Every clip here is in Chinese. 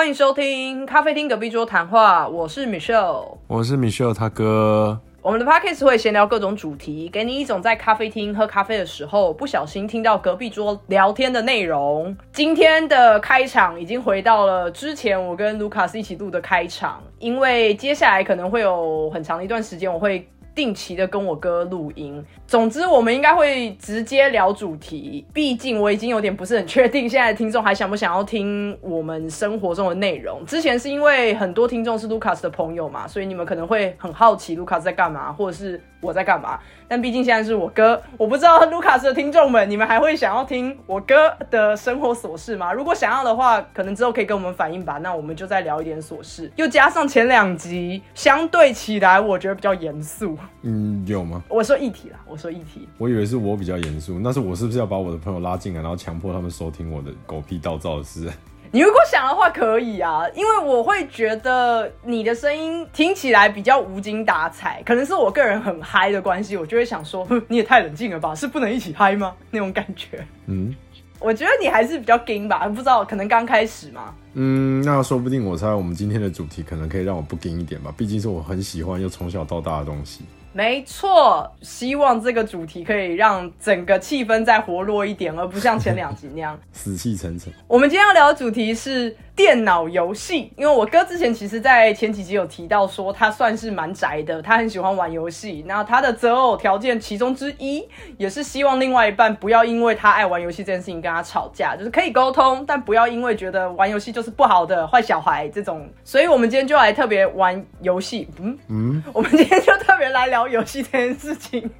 欢迎收听咖啡厅隔壁桌谈话，我是 Michelle。我是 Michelle 他哥。我们的 podcast 会闲聊各种主题，给你一种在咖啡厅喝咖啡的时候不小心听到隔壁桌聊天的内容。今天的开场已经回到了之前我跟卢卡斯一起录的开场，因为接下来可能会有很长的一段时间我会。定期的跟我哥录音，总之我们应该会直接聊主题。毕竟我已经有点不是很确定，现在的听众还想不想要听我们生活中的内容。之前是因为很多听众是卢卡斯的朋友嘛，所以你们可能会很好奇卢卡斯在干嘛，或者是我在干嘛。但毕竟现在是我哥，我不知道卢卡斯的听众们，你们还会想要听我哥的生活琐事吗？如果想要的话，可能之后可以跟我们反映吧。那我们就再聊一点琐事，又加上前两集相对起来，我觉得比较严肃。嗯，有吗？我说议题啦，我说议题。我以为是我比较严肃，那是我是不是要把我的朋友拉进来，然后强迫他们收听我的狗屁倒灶的事？你如果想的话，可以啊，因为我会觉得你的声音听起来比较无精打采，可能是我个人很嗨的关系，我就会想说，你也太冷静了吧，是不能一起嗨吗？那种感觉。嗯，我觉得你还是比较 gay 吧，不知道可能刚开始嘛。嗯，那说不定我猜我们今天的主题可能可以让我不 gay 一点吧，毕竟是我很喜欢又从小到大的东西。没错，希望这个主题可以让整个气氛再活络一点，而不像前两集那样 死气沉沉。我们今天要聊的主题是。电脑游戏，因为我哥之前其实，在前几集有提到说，他算是蛮宅的，他很喜欢玩游戏。那他的择偶条件其中之一，也是希望另外一半不要因为他爱玩游戏这件事情跟他吵架，就是可以沟通，但不要因为觉得玩游戏就是不好的坏小孩这种。所以，我们今天就来特别玩游戏。嗯嗯，我们今天就特别来聊游戏这件事情。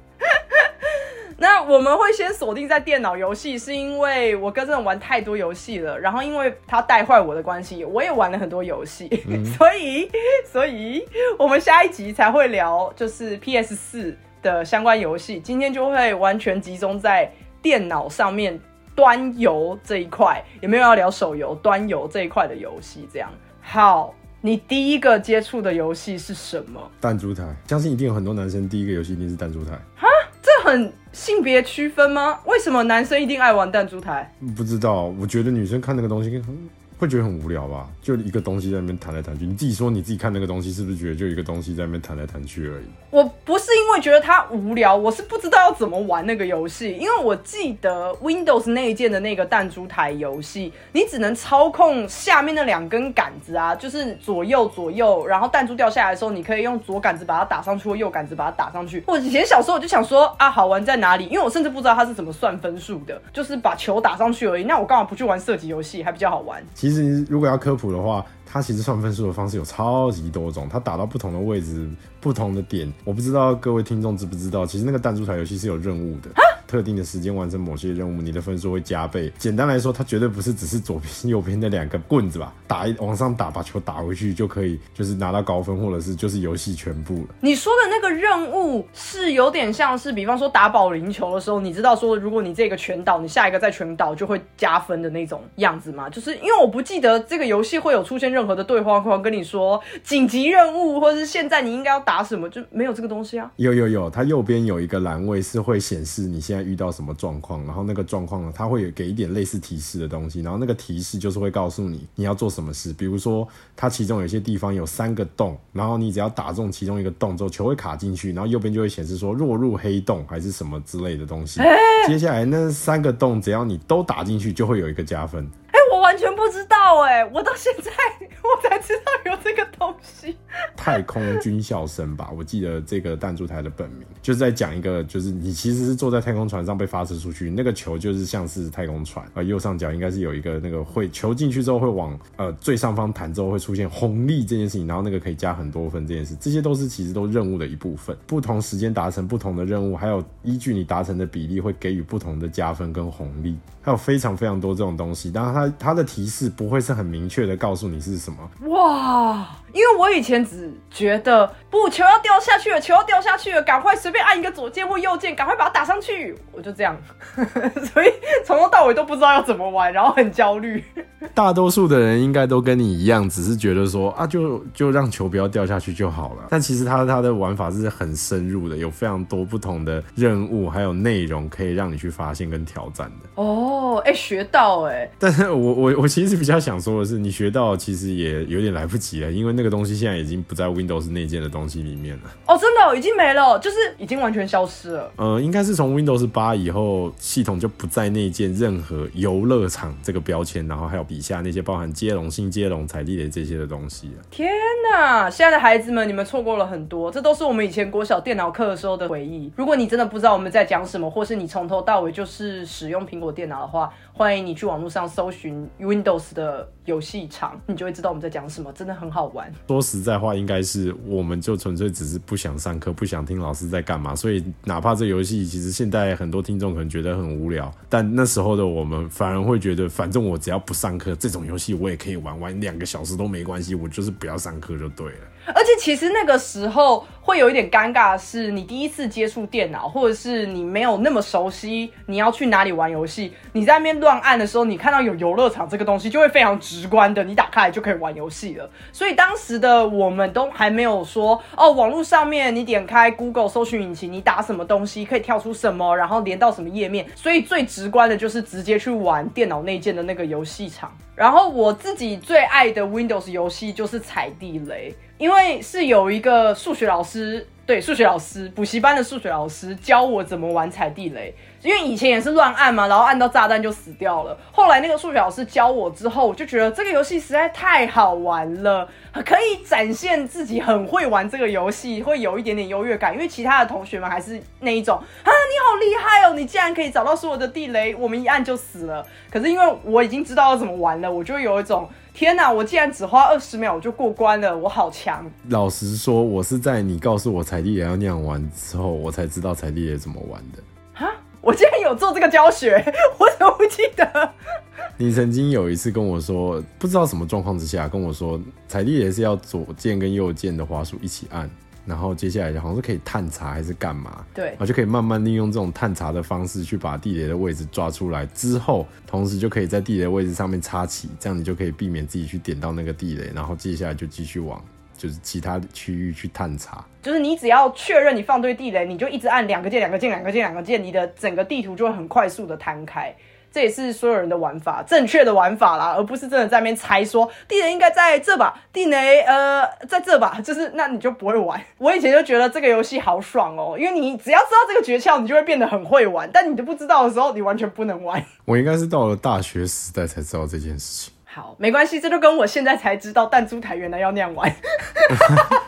那我们会先锁定在电脑游戏，是因为我哥真的玩太多游戏了，然后因为他带坏我的关系，我也玩了很多游戏，所以，所以我们下一集才会聊就是 PS 四的相关游戏。今天就会完全集中在电脑上面端游这一块，有没有要聊手游端游这一块的游戏？这样好，你第一个接触的游戏是什么？弹珠台，相信一定有很多男生第一个游戏一定是弹珠台。性别区分吗？为什么男生一定爱玩弹珠台？不知道，我觉得女生看那个东西。会觉得很无聊吧？就一个东西在那边弹来弹去，你自己说你自己看那个东西，是不是觉得就一个东西在那边弹来弹去而已？我不是因为觉得它无聊，我是不知道要怎么玩那个游戏。因为我记得 Windows 那一件的那个弹珠台游戏，你只能操控下面那两根杆子啊，就是左右左右，然后弹珠掉下来的时候，你可以用左杆子把它打上去，或右杆子把它打上去。我以前小时候我就想说啊，好玩在哪里？因为我甚至不知道它是怎么算分数的，就是把球打上去而已。那我干嘛不去玩射击游戏，还比较好玩？其实如果要科普的话，它其实算分数的方式有超级多种，它打到不同的位置、不同的点，我不知道各位听众知不知道，其实那个弹珠台游戏是有任务的。特定的时间完成某些任务，你的分数会加倍。简单来说，它绝对不是只是左边、右边的两个棍子吧？打一往上打，把球打回去就可以，就是拿到高分，或者是就是游戏全部了。你说的那个任务是有点像是，比方说打保龄球的时候，你知道说，如果你这个全倒，你下一个再全倒就会加分的那种样子吗？就是因为我不记得这个游戏会有出现任何的对话框跟你说紧急任务，或者是现在你应该要打什么，就没有这个东西啊。有有有，它右边有一个栏位是会显示你现在。遇到什么状况，然后那个状况呢，它会有给一点类似提示的东西，然后那个提示就是会告诉你你要做什么事。比如说，它其中有些地方有三个洞，然后你只要打中其中一个洞之后，球会卡进去，然后右边就会显示说落入黑洞还是什么之类的东西。接下来那三个洞，只要你都打进去，就会有一个加分。哎，我完全不知道哎，我到现在我才知道有这个东西。太空军校生吧，我记得这个弹珠台的本名就是在讲一个，就是你其实是坐在太空船上被发射出去，那个球就是像是太空船啊，右上角应该是有一个那个会球进去之后会往呃最上方弹之后会出现红利这件事情，然后那个可以加很多分这件事，这些都是其实都任务的一部分。不同时间达成不同的任务，还有依据你达成的比例会给予不同的加分跟红利，还有非常非常多这种东西。当然，它它的提是不会是很明确的告诉你是什么。哇，因为我以前只觉得不球要掉下去了，球要掉下去了，赶快随便按一个左键或右键，赶快把它打上去，我就这样，所以从头到尾都不知道要怎么玩，然后很焦虑。大多数的人应该都跟你一样，只是觉得说啊，就就让球不要掉下去就好了。但其实他他的玩法是很深入的，有非常多不同的任务还有内容可以让你去发现跟挑战的。哦，哎，学到哎，但是我我我其实。实比较想说的是，你学到其实也有点来不及了，因为那个东西现在已经不在 Windows 内建的东西里面了。哦，真的、哦、已经没了，就是已经完全消失了。呃，应该是从 Windows 八以后，系统就不再内建任何游乐场这个标签，然后还有底下那些包含接龙、新接龙、踩地雷这些的东西了。天哪！现在的孩子们，你们错过了很多，这都是我们以前国小电脑课的时候的回忆。如果你真的不知道我们在讲什么，或是你从头到尾就是使用苹果电脑的话，欢迎你去网络上搜寻 Windows 的游戏场，你就会知道我们在讲什么，真的很好玩。说实在话，应该是我们就纯粹只是不想上课，不想听老师在干嘛，所以哪怕这游戏其实现在很多听众可能觉得很无聊，但那时候的我们反而会觉得，反正我只要不上课，这种游戏我也可以玩，玩两个小时都没关系，我就是不要上课就对了。而且其实那个时候会有一点尴尬是，你第一次接触电脑，或者是你没有那么熟悉你要去哪里玩游戏，你在那边乱按的时候，你看到有游乐场这个东西，就会非常直观的，你打开来就可以玩游戏了。所以当时的我们都还没有说哦，网络上面你点开 Google 搜寻引擎，你打什么东西可以跳出什么，然后连到什么页面。所以最直观的就是直接去玩电脑内建的那个游戏场。然后我自己最爱的 Windows 游戏就是踩地雷。因为是有一个数学老师，对数学老师补习班的数学老师教我怎么玩踩地雷。因为以前也是乱按嘛，然后按到炸弹就死掉了。后来那个数学老师教我之后，我就觉得这个游戏实在太好玩了，可以展现自己很会玩这个游戏，会有一点点优越感。因为其他的同学们还是那一种啊，你好厉害哦，你竟然可以找到所有的地雷，我们一按就死了。可是因为我已经知道要怎么玩了，我就有一种天哪，我竟然只花二十秒我就过关了，我好强。老实说，我是在你告诉我彩地也要那样玩之后，我才知道彩地雷怎么玩的。啊，我竟然有做这个教学，我怎么不记得？你曾经有一次跟我说，不知道什么状况之下跟我说，彩地也是要左键跟右键的滑鼠一起按，然后接下来好像是可以探查还是干嘛？对然，后就可以慢慢利用这种探查的方式去把地雷的位置抓出来，之后同时就可以在地雷位置上面插旗，这样你就可以避免自己去点到那个地雷，然后接下来就继续往就是其他区域去探查。就是你只要确认你放对地雷，你就一直按两个键、两个键、两个键、两个键，你的整个地图就会很快速的摊开。这也是所有人的玩法，正确的玩法啦，而不是真的在那边猜说地雷应该在这吧，地雷呃在这吧，就是那你就不会玩。我以前就觉得这个游戏好爽哦，因为你只要知道这个诀窍，你就会变得很会玩，但你都不知道的时候，你完全不能玩。我应该是到了大学时代才知道这件事情。好，没关系，这就跟我现在才知道弹珠台原来要那样玩，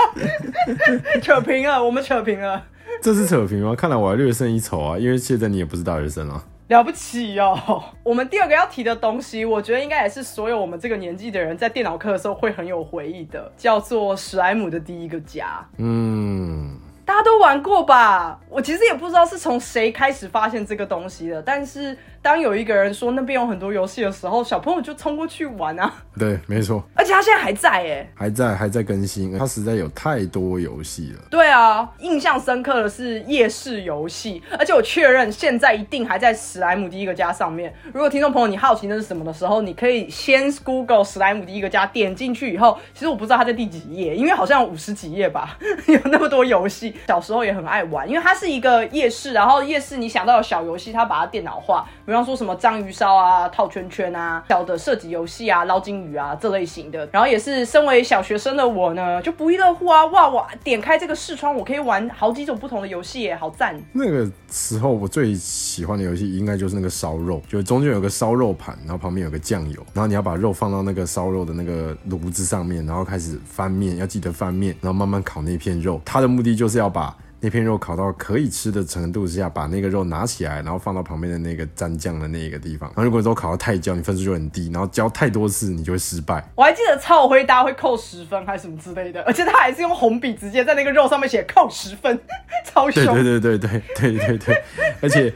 扯平了，我们扯平了。这是扯平吗？看来我还略胜一筹啊，因为现在你也不是大学生啊。了不起哦！我们第二个要提的东西，我觉得应该也是所有我们这个年纪的人在电脑课的时候会很有回忆的，叫做史莱姆的第一个家。嗯，大家都玩过吧？我其实也不知道是从谁开始发现这个东西的，但是当有一个人说那边有很多游戏的时候，小朋友就冲过去玩啊！对，没错，而且它现在还在哎。还在还在更新，它实在有太多游戏了。对啊，印象深刻的是夜市游戏，而且我确认现在一定还在史莱姆第一个家上面。如果听众朋友你好奇那是什么的时候，你可以先 Google 史莱姆第一个家，点进去以后，其实我不知道它在第几页，因为好像五十几页吧，有那么多游戏。小时候也很爱玩，因为它是一个夜市，然后夜市你想到的小游戏，它把它电脑化，比方说什么章鱼烧啊、套圈圈啊、小的射击游戏啊、捞金鱼啊这类型的。然后也是身为小学生的我呢，就不亦乐乎啊！哇，我点开这个视窗，我可以玩好几种不同的游戏耶，好赞！那个时候我最喜欢的游戏应该就是那个烧肉，就中间有个烧肉盘，然后旁边有个酱油，然后你要把肉放到那个烧肉的那个炉子上面，然后开始翻面，要记得翻面，然后慢慢烤那片肉。它的目的就是要把那片肉烤到可以吃的程度之下，把那个肉拿起来，然后放到旁边的那个蘸酱的那个地方。然后如果说烤到太焦，你分数就很低，然后焦太多次，你就会失败。我还记得超回答会扣十分还是什么之类的，而且他还是用红笔直接在那个肉上面写扣十分，超凶。对对对对对对对对，而且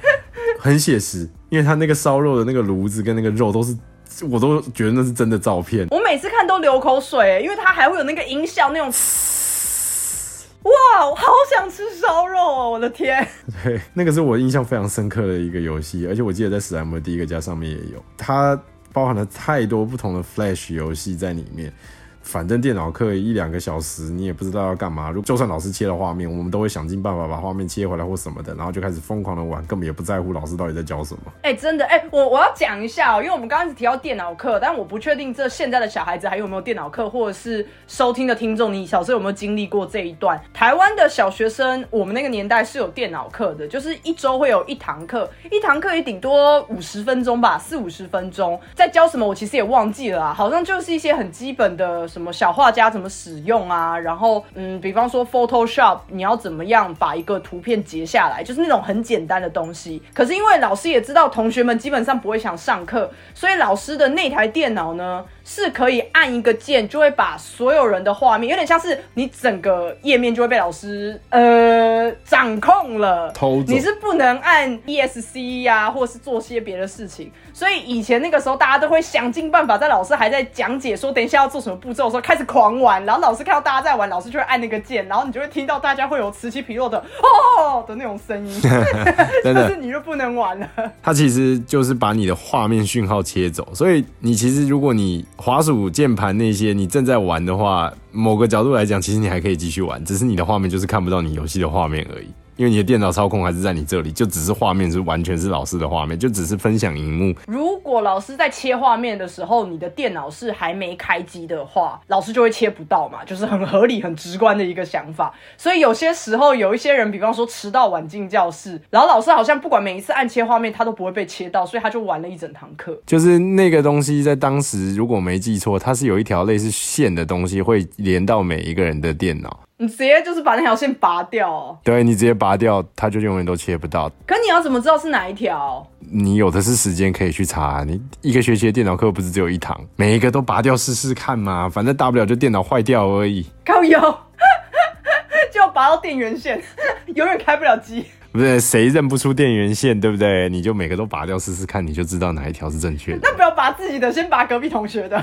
很写实，因为他那个烧肉的那个炉子跟那个肉都是，我都觉得那是真的照片。我每次看都流口水，因为它还会有那个音效，那种。哇，我好想吃烧肉哦！我的天，对，那个是我印象非常深刻的一个游戏，而且我记得在史莱姆的第一个家上面也有，它包含了太多不同的 Flash 游戏在里面。反正电脑课一两个小时，你也不知道要干嘛。如就算老师切了画面，我们都会想尽办法把画面切回来或什么的，然后就开始疯狂的玩，根本也不在乎老师到底在教什么。哎、真的，哎、我我要讲一下、哦，因为我们刚刚提到电脑课，但我不确定这现在的小孩子还有没有电脑课，或者是收听的听众，你小时候有没有经历过这一段？台湾的小学生，我们那个年代是有电脑课的，就是一周会有一堂课，一堂课也顶多五十分钟吧，四五十分钟，在教什么我其实也忘记了啊，好像就是一些很基本的什么小画家怎么使用啊，然后嗯，比方说 Photoshop，你要怎么样把一个图片截下来，就是那种很简单的东西。可是因为老师也知道同学们基本上不会想上课，所以老师的那台电脑呢是可以按一个键就会把所有人的画面，有点像是你整个页面就会被老师呃掌控了，偷你是不能按 ESC 呀、或是做些别的事情。所以以前那个时候，大家都会想尽办法，在老师还在讲解说等一下要做什么步骤的时候，开始狂玩。然后老师看到大家在玩，老师就会按那个键，然后你就会听到大家会有此起彼落的哦的那种声音，真 但是，你就不能玩了。它其实就是把你的画面讯号切走，所以你其实如果你滑鼠键盘那些你正在玩的话，某个角度来讲，其实你还可以继续玩，只是你的画面就是看不到你游戏的画面而已。因为你的电脑操控还是在你这里，就只是画面是完全是老师的画面，就只是分享荧幕。如果老师在切画面的时候，你的电脑是还没开机的话，老师就会切不到嘛，就是很合理、很直观的一个想法。所以有些时候，有一些人，比方说迟到晚进教室，然后老师好像不管每一次按切画面，他都不会被切到，所以他就玩了一整堂课。就是那个东西在当时，如果没记错，它是有一条类似线的东西会连到每一个人的电脑。你直接就是把那条线拔掉哦。对你直接拔掉，它就永远都切不到。可你要怎么知道是哪一条？你有的是时间可以去查，你一个学期的电脑课不是只有一堂，每一个都拔掉试试看嘛，反正大不了就电脑坏掉而已。靠油，就拔到电源线，永远开不了机。不是谁认不出电源线，对不对？你就每个都拔掉试试看，你就知道哪一条是正确的。那不要拔自己的，先拔隔壁同学的。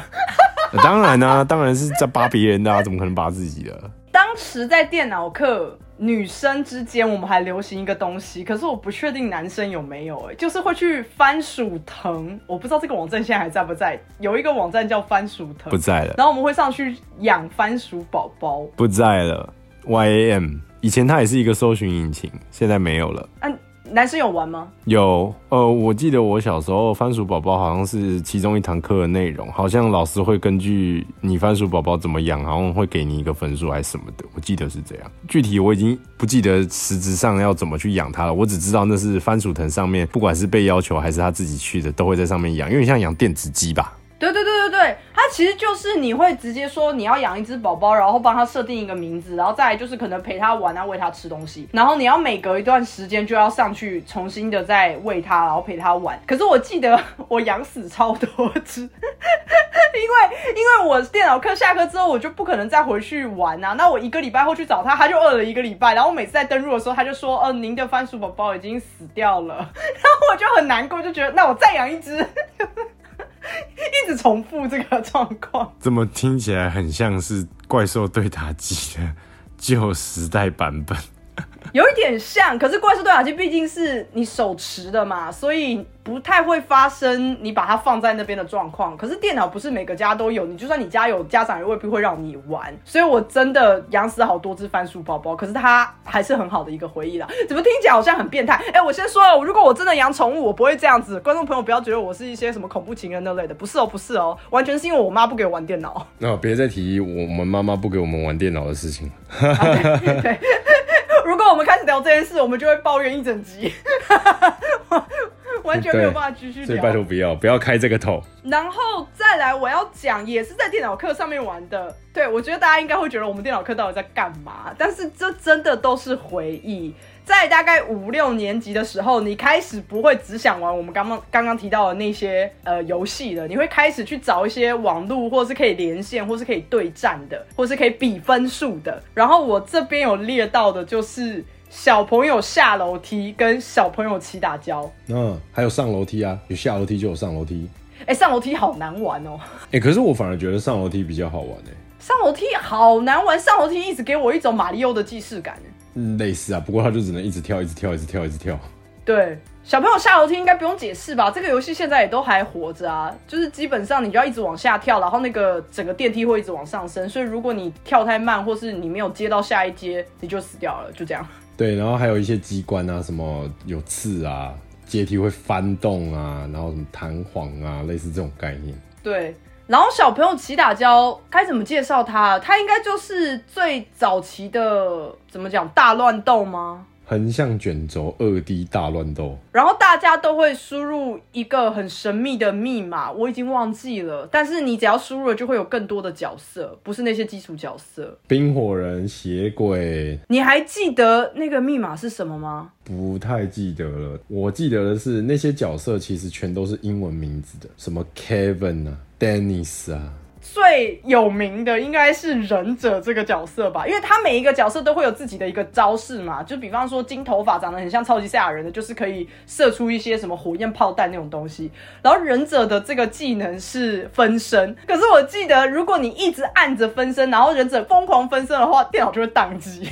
呃 当然啦、当然是在拔别人的啊，怎么可能拔自己的？当时在电脑课，女生之间我们还流行一个东西，可是我不确定男生有没有、哎，就是会去番薯藤，我不知道这个网站现在还在不在。有一个网站叫番薯藤不，在了，然后我们会上去养番薯宝宝。不在了。YAM 以前它也是一个搜寻引擎，现在没有了。啊，男生有玩吗？有，呃，我记得我小时候番薯宝宝好像是其中一堂课的内容，好像老师会根据你番薯宝宝怎么养，好像会给你一个分数还是什么的，我记得是这样。具体我已经不记得实质上要怎么去养它了，我只知道那是番薯藤上面，不管是被要求还是他自己去的，都会在上面养，因为像养电子鸡吧。对对对对对，它其实就是你会直接说你要养一只宝宝，然后帮它设定一个名字，然后再就是可能陪它玩啊，喂它吃东西，然后你要每隔一段时间就要上去重新的再喂它，然后陪它玩。可是我记得 我养死超多只，因为因为我电脑课下课之后我就不可能再回去玩啊，那我一个礼拜后去找它，它就饿了一个礼拜，然后我每次在登录的时候，它就说，呃，您的番薯宝宝已经死掉了，然后我就很难过，就觉得那我再养一只。一直重复这个状况。怎么听起来很像是怪兽对打机的旧时代版本？有一点像，可是怪兽对讲机毕竟是你手持的嘛，所以不太会发生你把它放在那边的状况。可是电脑不是每个家都有，你就算你家有，家长也未必会让你玩。所以我真的养死好多只番薯宝宝，可是它还是很好的一个回忆啦。怎么听起来好像很变态？哎、我先说了，如果我真的养宠物，我不会这样子。观众朋友不要觉得我是一些什么恐怖情人那类的，不是哦，不是哦，完全是因为我妈不给我玩电脑。那、别再提我们妈妈不给我们玩电脑的事情。对，如果我们开始聊这件事，我们就会抱怨一整集，完全没有办法继续所以拜托。不要不要开这个头。然后再来，我要讲也是在电脑课上面玩的。对我觉得大家应该会觉得我们电脑课到底在干嘛，但是这真的都是回忆。在大概五六年级的时候，你开始不会只想玩我们刚刚刚刚提到的那些呃游戏了，你会开始去找一些网络，或是可以连线，或是可以对战的，或是可以比分数的。然后我这边有列到的就是小朋友下楼梯跟小朋友起打跤。嗯，还有上楼梯啊，有下楼梯就有上楼梯。哎、上楼梯好难玩哦。哎、可是我反而觉得上楼梯比较好玩哎、上楼梯好难玩，上楼梯一直给我一种马里奥的既视感。嗯，类似啊，不过他就只能一直跳，一直跳，一直跳，一直跳。对，小朋友下楼梯应该不用解释吧？这个游戏现在也都还活着啊，就是基本上你就要一直往下跳，然后那个整个电梯会一直往上升，所以如果你跳太慢，或是你没有接到下一阶，你就死掉了，就这样。对，然后还有一些机关啊，什么有刺啊，阶梯会翻动啊，然后什么弹簧啊，类似这种概念。对，然后小朋友起打胶该怎么介绍他？他应该就是最早期的怎么讲大乱斗吗？横向卷轴二 D 大乱斗，然后大家都会输入一个很神秘的密码，我已经忘记了。但是你只要输入了，就会有更多的角色，不是那些基础角色。冰火人、邪鬼，你还记得那个密码是什么吗？不太记得了。我记得的是那些角色其实全都是英文名字的，什么 Kevin 啊、Dennis 啊。最有名的应该是忍者这个角色吧，因为他每一个角色都会有自己的一个招式嘛，就比方说金头发长得很像超级赛亚人的，就是可以射出一些什么火焰炮弹那种东西。然后忍者的这个技能是分身，可是我记得如果你一直按着分身，然后忍者疯狂分身的话，电脑就会宕机。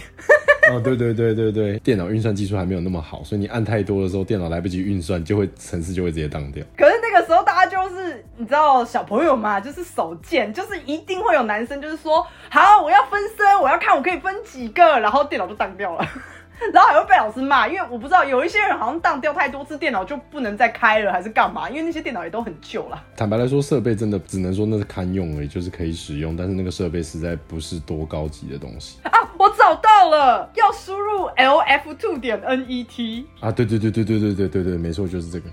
哦，对对对对对，电脑运算技术还没有那么好，所以你按太多的时候，电脑来不及运算，就会程式就会直接宕掉。可是那个时候大家就是你知道小朋友嘛，就是手贱，就是一定会有男生就是说好，我要分身，我要看我可以分几个，然后电脑就当掉了。然后还会被老师骂，因为我不知道有一些人好像当掉太多次电脑就不能再开了，还是干嘛？因为那些电脑也都很旧了。坦白来说，设备真的只能说那是堪用而已，就是可以使用，但是那个设备实在不是多高级的东西啊！我找到了，要输入 lf two 点 net 啊！对对对对对对对对对，没错，就是这个。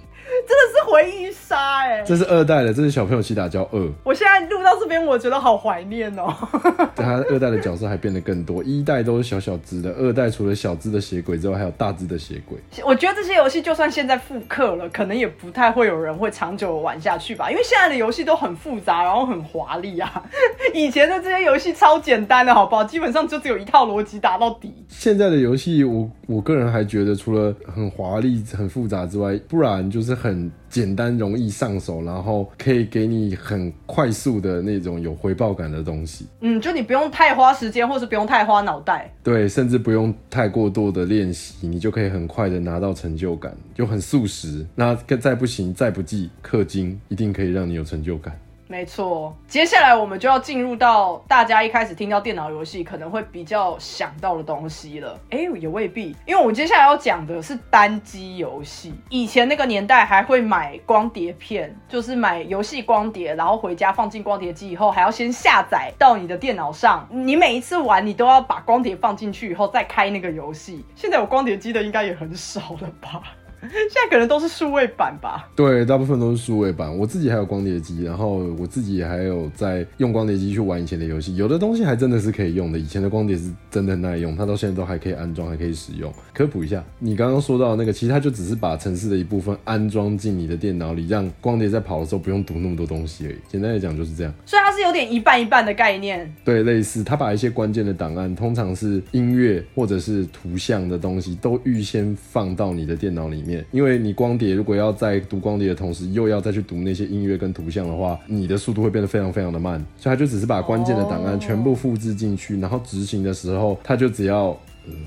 回忆杀哎！这是二代的，这是小朋友七打交二。我现在录到这边，我觉得好怀念哦。他二代的角色还变得更多，一代都是小小只的，二代除了小只的血鬼之外，还有大只的血鬼。我觉得这些游戏就算现在复刻了，可能也不太会有人会长久玩下去吧，因为现在的游戏都很复杂，然后很华丽啊。以前的这些游戏超简单的，好不好？基本上就只有一套逻辑打到底。现在的游戏，我我个人还觉得，除了很华丽、很复杂之外，不然就是很。简单容易上手，然后可以给你很快速的那种有回报感的东西。嗯，就你不用太花时间，或是不用太花脑袋。对，甚至不用太过多的练习，你就可以很快的拿到成就感，就很速食。那再不行，再不济，氪金一定可以让你有成就感。没错，接下来我们就要进入到大家一开始听到电脑游戏可能会比较想到的东西了。哎，也未必，因为我接下来要讲的是单机游戏。以前那个年代还会买光碟片，就是买游戏光碟，然后回家放进光碟机以后，还要先下载到你的电脑上。你每一次玩，你都要把光碟放进去以后再开那个游戏。现在有光碟机的应该也很少了吧？现在可能都是数位版吧？对，大部分都是数位版。我自己还有光碟机，然后我自己还有在用光碟机去玩以前的游戏。有的东西还真的是可以用的，以前的光碟是真的耐用，它到现在都还可以安装，还可以使用。科普一下，你刚刚说到那个，其实它就只是把城市的一部分安装进你的电脑里，让光碟在跑的时候不用读那么多东西而已。简单来讲就是这样。所以它是有点一半一半的概念。对，类似它把一些关键的档案，通常是音乐或者是图像的东西，都预先放到你的电脑里面。因为你光碟如果要在读光碟的同时，又要再去读那些音乐跟图像的话，你的速度会变得非常非常的慢。所以它就只是把关键的档案全部复制进去，然后执行的时候，它就只要。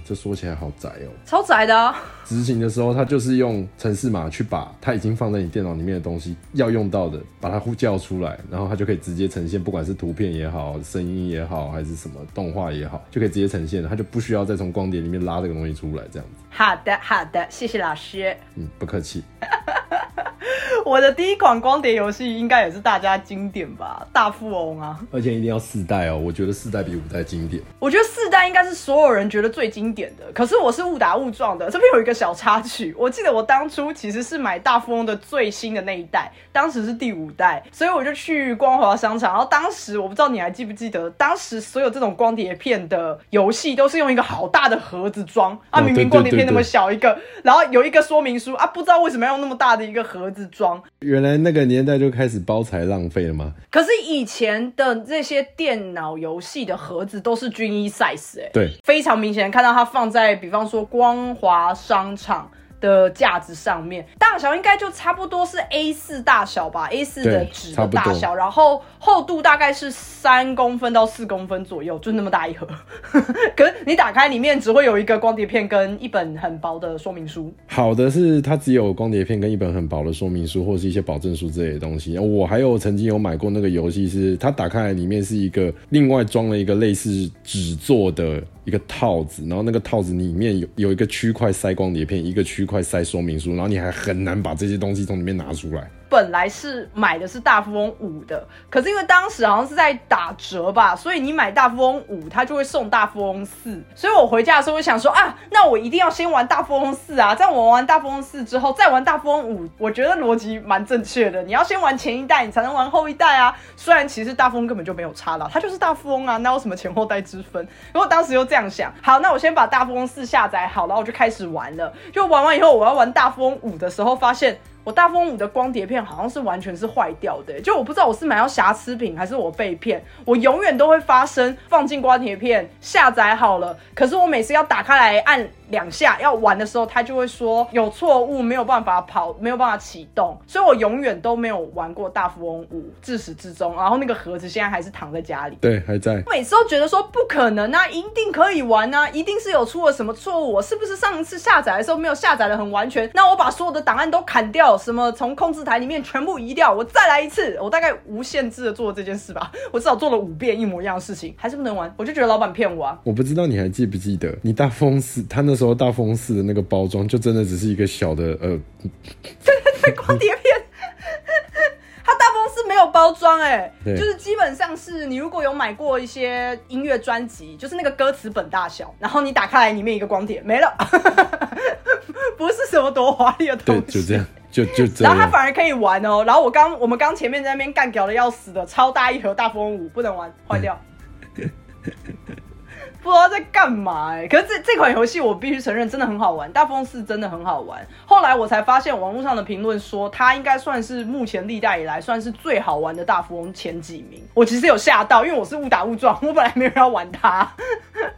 这说起来好窄哦，超窄的。执行的时候，它就是用程式码去把它已经放在你电脑里面的东西要用到的，把它呼叫出来，然后它就可以直接呈现，不管是图片也好，声音也好，还是什么动画也好，就可以直接呈现了，它就不需要再从光碟里面拉这个东西出来，这样子。好的，好的，谢谢老师。嗯，不客气。我的第一款光碟游戏应该也是大家经典吧，《大富翁》啊，而且一定要四代哦。我觉得四代比五代经典。我觉得四代应该是所有人觉得最经典的。可是我是误打误撞的，这边有一个小插曲。我记得我当初其实是买《大富翁》的最新的那一代，当时是第五代，所以我就去光华商场。然后当时我不知道你还记不记得，当时所有这种光碟片的游戏都是用一个好大的盒子装啊，明明光碟片那么小一个，然后有一个说明书啊，不知道为什么要用那么大的一个盒子装。原来那个年代就开始包材浪费了吗？可是以前的这些电脑游戏的盒子都是军医 size，哎，对，非常明显看到它放在，比方说光华商场的架子上面，大小应该就差不多是 A 四大小吧，A 四的纸的大小，然后厚度大概是三公分到四公分左右，就那么大一盒。可是你打开里面只会有一个光碟片跟一本很薄的说明书。好的是它只有光碟片跟一本很薄的说明书或是一些保证书之类的东西。我还有曾经有买过那个游戏，是它打开来里面是一个另外装了一个类似纸做的一个套子，然后那个套子里面有有一个区块塞光碟片，一个区块塞说明书，然后你还很难把这些东西从里面拿出来。本来是买的是大富翁五的，可是因为当时好像是在打折吧，所以你买大富翁五，它就会送大富翁四。所以我回家的时候，我想说啊，那我一定要先玩大富翁四啊，在我玩完大富翁四之后，再玩大富翁五，我觉得逻辑蛮正确的。你要先玩前一代，你才能玩后一代啊。虽然其实大富翁根本就没有差了，它就是大富翁啊，那有什么前后代之分？然后当时又这样想，好，那我先把大富翁四下载好，然后我就开始玩了。就玩完以后，我要玩大富翁五的时候，发现。我大风舞的光碟片好像是完全是坏掉的，就我不知道我是买到瑕疵品还是我被骗。我永远都会发生放进光碟片下载好了，可是我每次要打开来按两下要玩的时候，它就会说有错误，没有办法跑，没有办法启动，所以我永远都没有玩过大富翁五，自始至终。然后那个盒子现在还是躺在家里。对，还在。我每次都觉得说不可能啊，一定可以玩啊，一定是有出了什么错误。我是不是上一次下载的时候没有下载的很完全？那我把所有的档案都砍掉，什么从控制台里面全部移掉，我再来一次。我大概无限制的做了这件事吧，我至少做了五遍一模一样的事情，还是不能玩。我就觉得老板骗我啊。我不知道你还记不记得，你大风四，他那时候 大风四的那个包装，就真的只是一个小的呃，对对对光碟片。它大风是没有包装哎、对就是基本上是你如果有买过一些音乐专辑，就是那个歌词本大小，然后你打开来里面一个光碟没了，不是什么多华丽的东对，西。就这样，就就这然后它。反而可以玩哦。然后我刚我们刚前面在那边干掉的要死的超大一盒大富翁五不能玩，坏掉。不知道在干嘛哎、可是这这款游戏我必须承认真的很好玩，大富翁四真的很好玩。后来我才发现网络上的评论说它应该算是目前历代以来算是最好玩的大富翁前几名。我其实有吓到，因为我是误打误撞，我本来没有要玩它。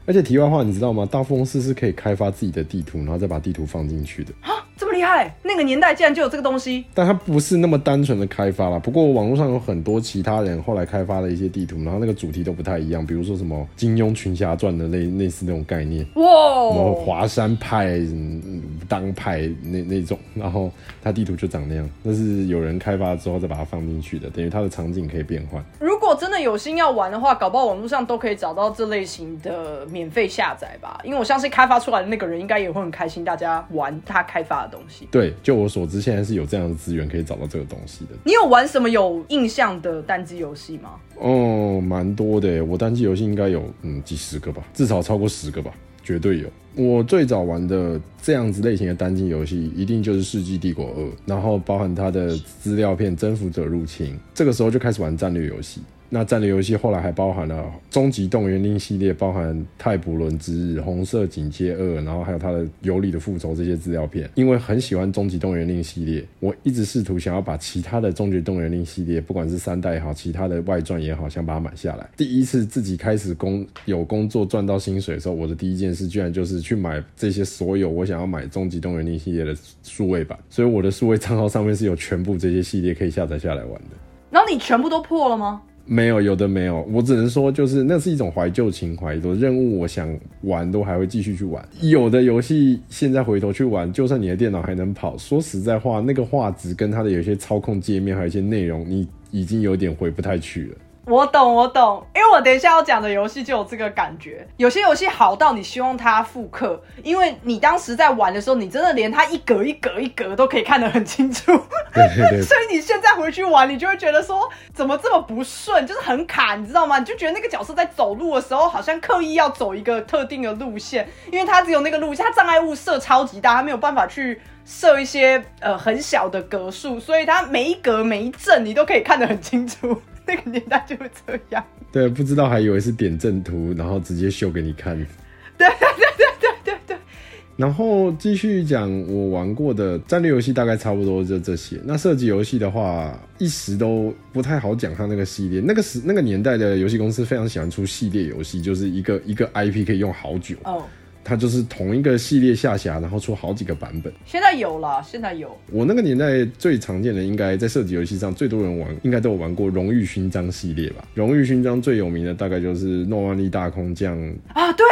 而且题外话，你知道吗？大富翁四是可以开发自己的地图，然后再把地图放进去的。这么厉害，那个年代竟然就有这个东西。但它不是那么单纯的开发啦。不过网络上有很多其他人后来开发的一些地图，然后那个主题都不太一样，比如说什么《金庸群侠传》的类类似那种概念。什么哇！华山派、当派那那种，然后它地图就长那样，那是有人开发之后再把它放进去的，等于它的场景可以变换。如果真的有心要玩的话，搞不好网络上都可以找到这类型的免费下载吧。因为我相信开发出来的那个人应该也会很开心，大家玩他开发的东西。对，就我所知，现在是有这样的资源可以找到这个东西的。你有玩什么有印象的单机游戏吗？哦，蛮多的，我单机游戏应该有嗯几十个吧，至少超过十个吧，绝对有。我最早玩的这样子类型的单机游戏，一定就是《世纪帝国二》，然后包含它的资料片《征服者入侵》，这个时候就开始玩战略游戏。那战略游戏后来还包含了《终极动员令》系列，包含《泰普伦之日》《红色警戒二》，然后还有它的《尤里的复仇》这些资料片。因为很喜欢《终极动员令》系列，我一直试图想要把其他的《终极动员令》系列，不管是三代也好，其他的外传也好，想把它买下来。第一次自己开始工有工作赚到薪水的时候，我的第一件事居然就是去买这些所有我想要买《终极动员令》系列的数位版，所以我的数位账号上面是有全部这些系列可以下载下来玩的。然后你全部都破了吗？没有，有的没有，我只能说就是那是一种怀旧情怀，有任务我想玩都还会继续去玩。有的游戏现在回头去玩，就算你的电脑还能跑，说实在话，那个画质跟它的有些操控界面还有一些内容，你已经有点回不太去了。我懂，我懂，因为我等一下要讲的游戏就有这个感觉。有些游戏好到你希望它复刻，因为你当时在玩的时候，你真的连它一格一格一格都可以看得很清楚。对对对，所以你现在回去玩，你就会觉得说怎么这么不顺，就是很卡，你知道吗？你就觉得那个角色在走路的时候，好像刻意要走一个特定的路线，因为它只有那个路线，它障碍物设超级大，它没有办法去设一些呃很小的格数，所以它每一格每一阵你都可以看得很清楚。那个年代就会这样。对，不知道还以为是点阵图，然后直接秀给你看。对对对对对对。然后继续讲我玩过的战略游戏，大概差不多就这些。那射击游戏的话，一时都不太好讲它那个系列。那个时那个年代的游戏公司非常喜欢出系列游戏，就是一个一个 IP 可以用好久。哦，它就是同一个系列下辖，然后出好几个版本。现在有了，现在有。我那个年代最常见的，应该在射击游戏上最多人玩，应该都有玩过荣誉勋章系列吧？荣誉勋章最有名的大概就是诺曼底大空降啊，对。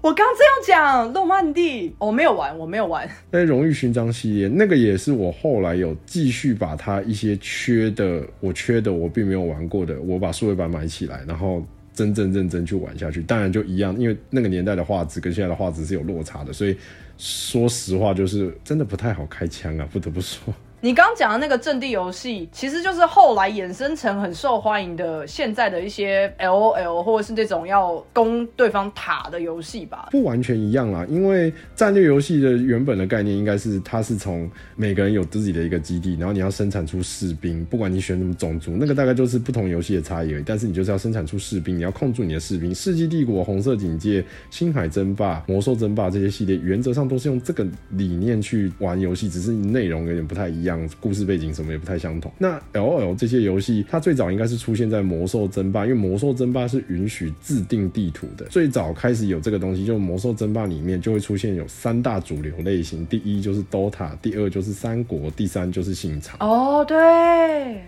我刚这样讲，诺曼底，我没有玩，我没有玩。那荣誉勋章系列，那个也是我后来有继续把它一些缺的，我缺的，我并没有玩过的，我把数位版买起来，然后真正认真去玩下去。当然就一样，因为那个年代的画质跟现在的画质是有落差的，所以说实话，就是真的不太好开枪啊，不得不说。你刚讲的那个阵地游戏，其实就是后来衍生成很受欢迎的现在的一些 L O L 或者是这种要攻对方塔的游戏吧？不完全一样啦，因为战略游戏的原本的概念应该是它是从每个人有自己的一个基地，然后你要生产出士兵，不管你选什么种族，那个大概就是不同游戏的差异而已。但是你就是要生产出士兵，你要控住你的士兵。世纪帝国、红色警戒、星海争霸、魔兽争霸这些系列，原则上都是用这个理念去玩游戏，只是内容有点不太一样。故事背景什么也不太相同。那 L O L 这些游戏，它最早应该是出现在魔兽争霸，因为魔兽争霸是允许自定地图的。最早开始有这个东西，就魔兽争霸里面就会出现有三大主流类型，第一就是 DOTA，第二就是三国，第三就是信长。哦，对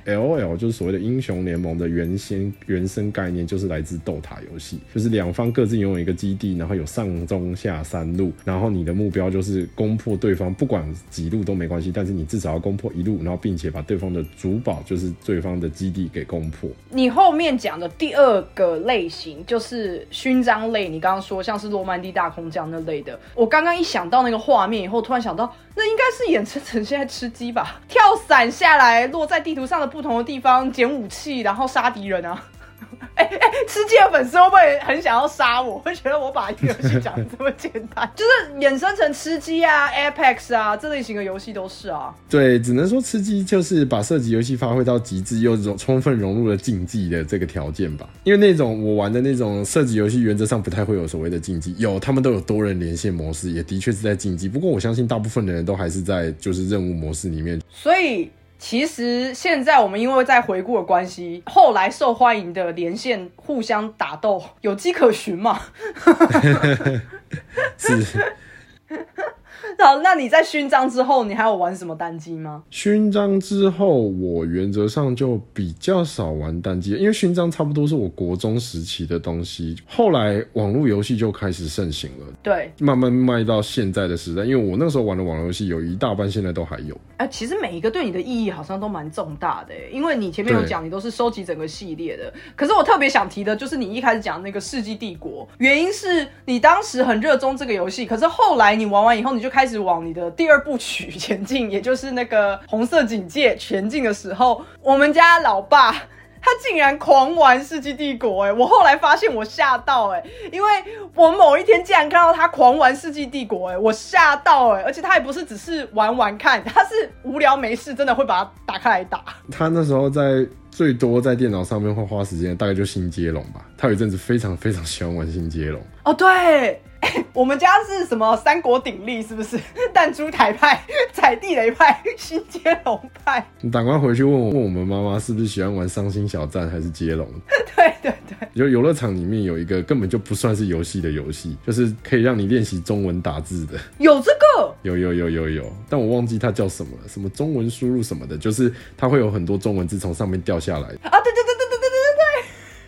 ，L O L 就是所谓的英雄联盟的原先原生概念，就是来自 DOTA 游戏，就是两方各自拥有一个基地，然后有上中下三路，然后你的目标就是攻破对方，不管几路都没关系，但是你至少要攻破一路。然后，并且把对方的主堡，就是对方的基地给攻破。你后面讲的第二个类型就是勋章类，你刚刚说像是诺曼底大空降那类的。我刚刚一想到那个画面以后，突然想到，那应该是演成成现在吃鸡吧？跳伞下来，落在地图上的不同的地方，捡武器，然后杀敌人啊！哎 哎，吃鸡的粉丝会不会很想要杀我？会觉得我把一个游戏讲的这么简单，就是衍生成吃鸡啊、Apex 啊这类型的游戏都是啊。对，只能说吃鸡就是把射击游戏发挥到极致，又融充分融入了竞技的这个条件吧。因为那种我玩的那种射击游戏，原则上不太会有所谓的竞技，有他们都有多人连线模式，也的确是在竞技。不过我相信大部分的人都还是在就是任务模式里面。所以。其实现在我们因为在回顾的关系，后来受欢迎的连线互相打斗有迹可循嘛？是。好，那你在勋章之后，你还有玩什么单机吗？勋章之后，我原则上就比较少玩单机，因为勋章差不多是我国中时期的东西。后来网络游戏就开始盛行了，对，慢慢卖到现在的时代。因为我那时候玩的网络游戏有一大半现在都还有。哎，其实每一个对你的意义好像都蛮重大的，因为你前面有讲你都是收集整个系列的。可是我特别想提的就是你一开始讲那个世纪帝国，原因是你当时很热衷这个游戏，可是后来你玩完以后，你就开始往你的第二部曲前进，也就是那个红色警戒前进的时候，我们家老爸他竟然狂玩世纪帝国，哎，我后来发现我吓到，哎，因为我某一天竟然看到他狂玩世纪帝国，哎，我吓到，哎，而且他也不是只是玩玩看，他是无聊没事，真的会把它打开来打。他那时候在最多在电脑上面会花时间，大概就新接龙吧。他有一阵子非常非常喜欢玩新接龙。哦，对。我们家是什么三国鼎立是不是？弹珠台派、踩地雷派、新接龙派。你赶快回去问我问我们妈妈是不是喜欢玩伤心小站还是接龙？对对对，就游乐场里面有一个根本就不算是游戏的游戏，就是可以让你练习中文打字的。有这个？有有有有有，但我忘记它叫什么了，什么中文输入什么的，就是它会有很多中文字从上面掉下来。啊，对对对。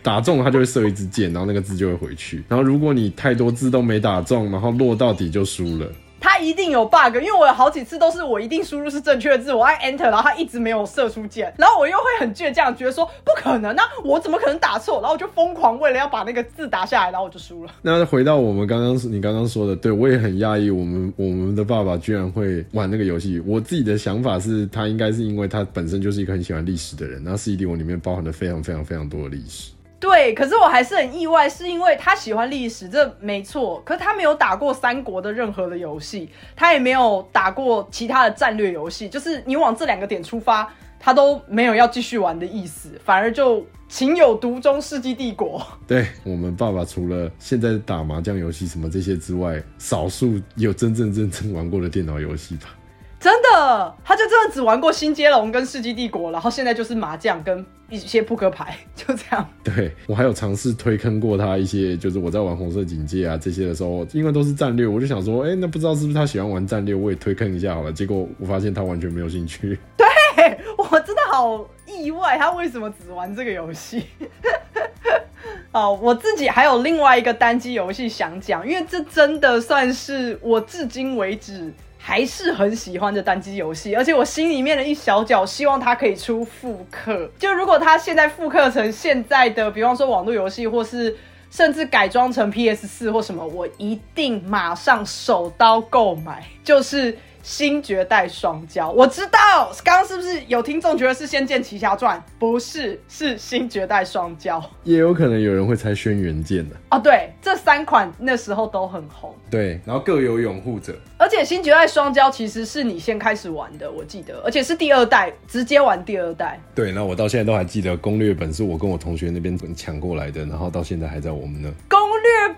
打中它就会射一支箭，然后那个字就会回去。然后如果你太多字都没打中，然后落到底就输了。它一定有 bug，因为我有好几次都是我一定输入是正确的字，我按 enter，然后它一直没有射出箭，然后我又会很倔强，觉得说不可能，那我怎么可能打错？然后我就疯狂为了要把那个字打下来，然后我就输了。那回到我们刚刚你刚刚说的，对我也很讶异，我们我们的爸爸居然会玩那个游戏。我自己的想法是他应该是因为他本身就是一个很喜欢历史的人，然后 C D 我里面包含了非常非常非常多的历史。对，可是我还是很意外，是因为他喜欢历史，这没错。可是他没有打过三国的任何的游戏，他也没有打过其他的战略游戏。就是你往这两个点出发，他都没有要继续玩的意思，反而就情有独钟《世纪帝国》。对我们爸爸，除了现在打麻将游戏什么这些之外，少数有真正认真玩过的电脑游戏吧。真的，他就真的只玩过新接龙跟世纪帝国，然后现在就是麻将跟一些扑克牌，就这样。对我还有尝试推坑过他一些，就是我在玩红色警戒啊这些的时候，因为都是战略，我就想说，哎、那不知道是不是他喜欢玩战略，我也推坑一下好了。结果我发现他完全没有兴趣。对，我真的好意外，他为什么只玩这个游戏？哦，我自己还有另外一个单机游戏想讲，因为这真的算是我至今为止还是很喜欢的单机游戏，而且我心里面的一小角希望它可以出复刻。就如果它现在复刻成现在的，比方说网络游戏，或是甚至改装成 PS 四或什么，我一定马上手刀购买，就是。新绝代双骄，我知道，刚刚是不是有听众觉得是《仙剑奇侠传》？不是，是新绝代双骄。也有可能有人会猜轩辕剑的，啊，对，这三款那时候都很红，对，然后各有拥护者。而且新绝代双骄其实是你先开始玩的，我记得，而且是第二代，直接玩第二代。对，那我到现在都还记得攻略本是我跟我同学那边抢过来的，然后到现在还在我们那。攻略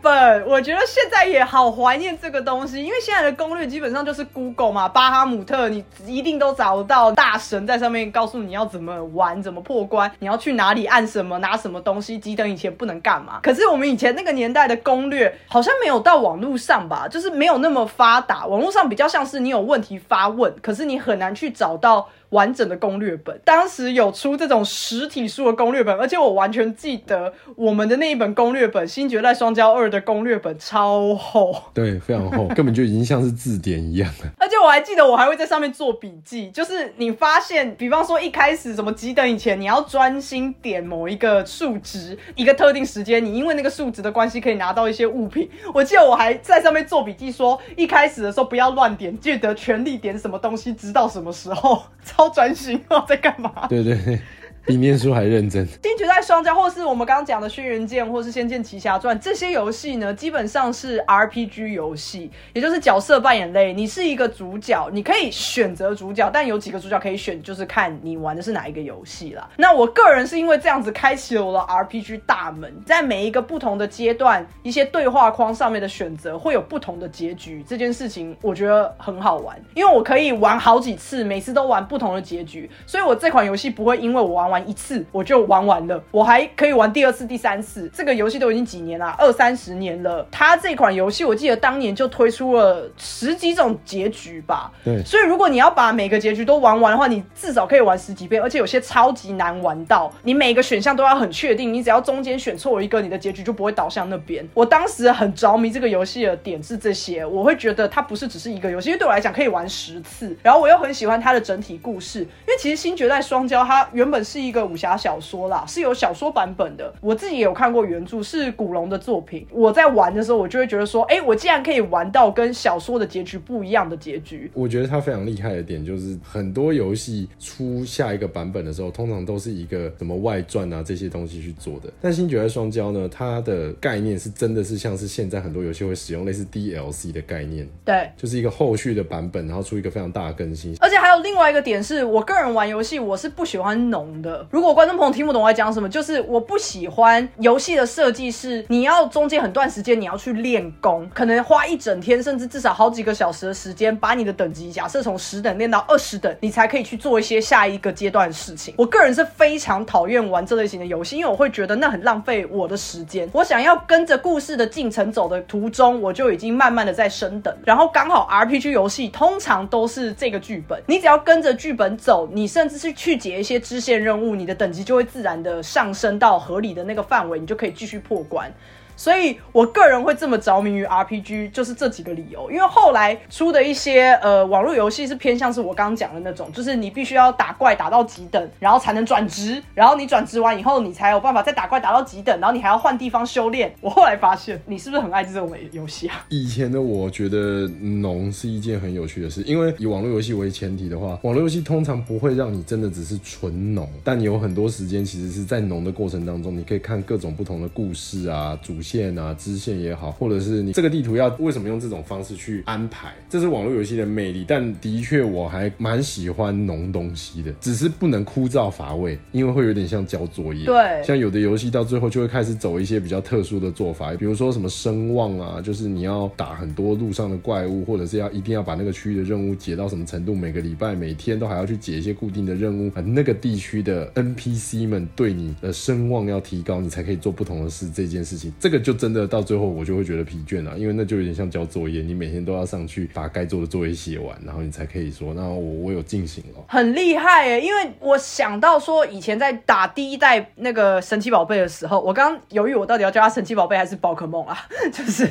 本，我觉得现在也好怀念这个东西，因为现在的攻略基本上就是 Google 嘛，巴哈姆特你一定都找得到大神在上面告诉你要怎么玩、怎么破关，你要去哪里按什么、拿什么东西，几等以前不能干嘛。可是我们以前那个年代的攻略好像没有到网络上吧，就是没有那么发达，网络上比较像是你有问题发问，可是你很难去找到。完整的攻略本，当时有出这种实体书的攻略本，而且我完全记得我们的那一本攻略本《新绝代双骄二》的攻略本超厚，对，非常厚，根本就已经像是字典一样了。而且我还记得我还会在上面做笔记，就是你发现，比方说一开始什么几等以前，你要专心点某一个数值，一个特定时间，你因为那个数值的关系可以拿到一些物品。我记得我还在上面做笔记说，一开始的时候不要乱点，记得全力点什么东西，直到什么时候。超 专心哦，在干嘛？对对对。比念书还认真。新绝代双骄，或是我们刚刚讲的轩辕剑，或是仙剑奇侠传这些游戏呢，基本上是 RPG 游戏，也就是角色扮演类。你是一个主角，你可以选择主角，但有几个主角可以选，就是看你玩的是哪一个游戏啦。那我个人是因为这样子开启了我的 RPG 大门，在每一个不同的阶段，一些对话框上面的选择会有不同的结局。这件事情我觉得很好玩，因为我可以玩好几次，每次都玩不同的结局，所以我这款游戏不会因为我玩。玩一次我就玩完了，我还可以玩第二次、第三次。这个游戏都已经几年了，二三十年了。它这款游戏我记得当年就推出了十几种结局吧。对，所以如果你要把每个结局都玩完的话，你至少可以玩十几遍，而且有些超级难玩到，你每个选项都要很确定，你只要中间选错一个，你的结局就不会导向那边。我当时很着迷这个游戏的点是这些，我会觉得它不是只是一个游戏，因为对我来讲可以玩十次。然后我又很喜欢它的整体故事，因为其实《新绝代双骄》它原本是一个武侠小说啦，是有小说版本的。我自己也有看过原著，是古龙的作品。我在玩的时候，我就会觉得说，哎，我竟然可以玩到跟小说的结局不一样的结局。我觉得它非常厉害的点就是，很多游戏出下一个版本的时候，通常都是一个什么外传啊这些东西去做的。但《新绝代双骄》呢，它的概念是真的是像是现在很多游戏会使用类似 DLC 的概念，对，就是一个后续的版本，然后出一个非常大的更新。而且还有另外一个点是，我个人玩游戏我是不喜欢浓的。如果观众朋友听不懂我在讲什么，就是我不喜欢游戏的设计是你要中间很段时间你要去练功，可能花一整天甚至至少好几个小时的时间，把你的等级假设从十等练到二十等，你才可以去做一些下一个阶段的事情。我个人是非常讨厌玩这类型的游戏，因为我会觉得那很浪费我的时间。我想要跟着故事的进程走的途中，我就已经慢慢的在升等，然后刚好 RPG 游戏通常都是这个剧本，你只要跟着剧本走，你甚至是去解一些支线任务，物你的等级就会自然的上升到合理的那个范围，你就可以继续破关。所以我个人会这么着迷于 RPG，就是这几个理由。因为后来出的一些呃网络游戏是偏向是我刚刚讲的那种，就是你必须要打怪打到几等，然后才能转职，然后你转职完以后，你才有办法再打怪打到几等，然后你还要换地方修炼。我后来发现，你是不是很爱这种游戏啊？以前的我觉得农是一件很有趣的事，因为以网络游戏为前提的话，网络游戏通常不会让你真的只是纯农，但你有很多时间其实是在农的过程当中，你可以看各种不同的故事啊、主线。啊、支线也好，或者是你这个地图要为什么用这种方式去安排，这是网络游戏的魅力。但的确，我还蛮喜欢浓东西的，只是不能枯燥乏味，因为会有点像交作业。对像有的游戏到最后就会开始走一些比较特殊的做法，比如说什么声望啊，就是你要打很多路上的怪物，或者是要一定要把那个区域的任务解到什么程度，每个礼拜、每天都还要去解一些固定的任务，啊，那个地区的 NPC 们对你的声望要提高，你才可以做不同的事。这件事情，这个就真的到最后我就会觉得疲倦了，因为那就有点像交作业，你每天都要上去把该做的作业写完，然后你才可以说，那我我有进行了。很厉害耶！因为我想到说，以前在打第一代那个神奇宝贝的时候，我刚犹豫我到底要叫它神奇宝贝还是宝可梦啊，就是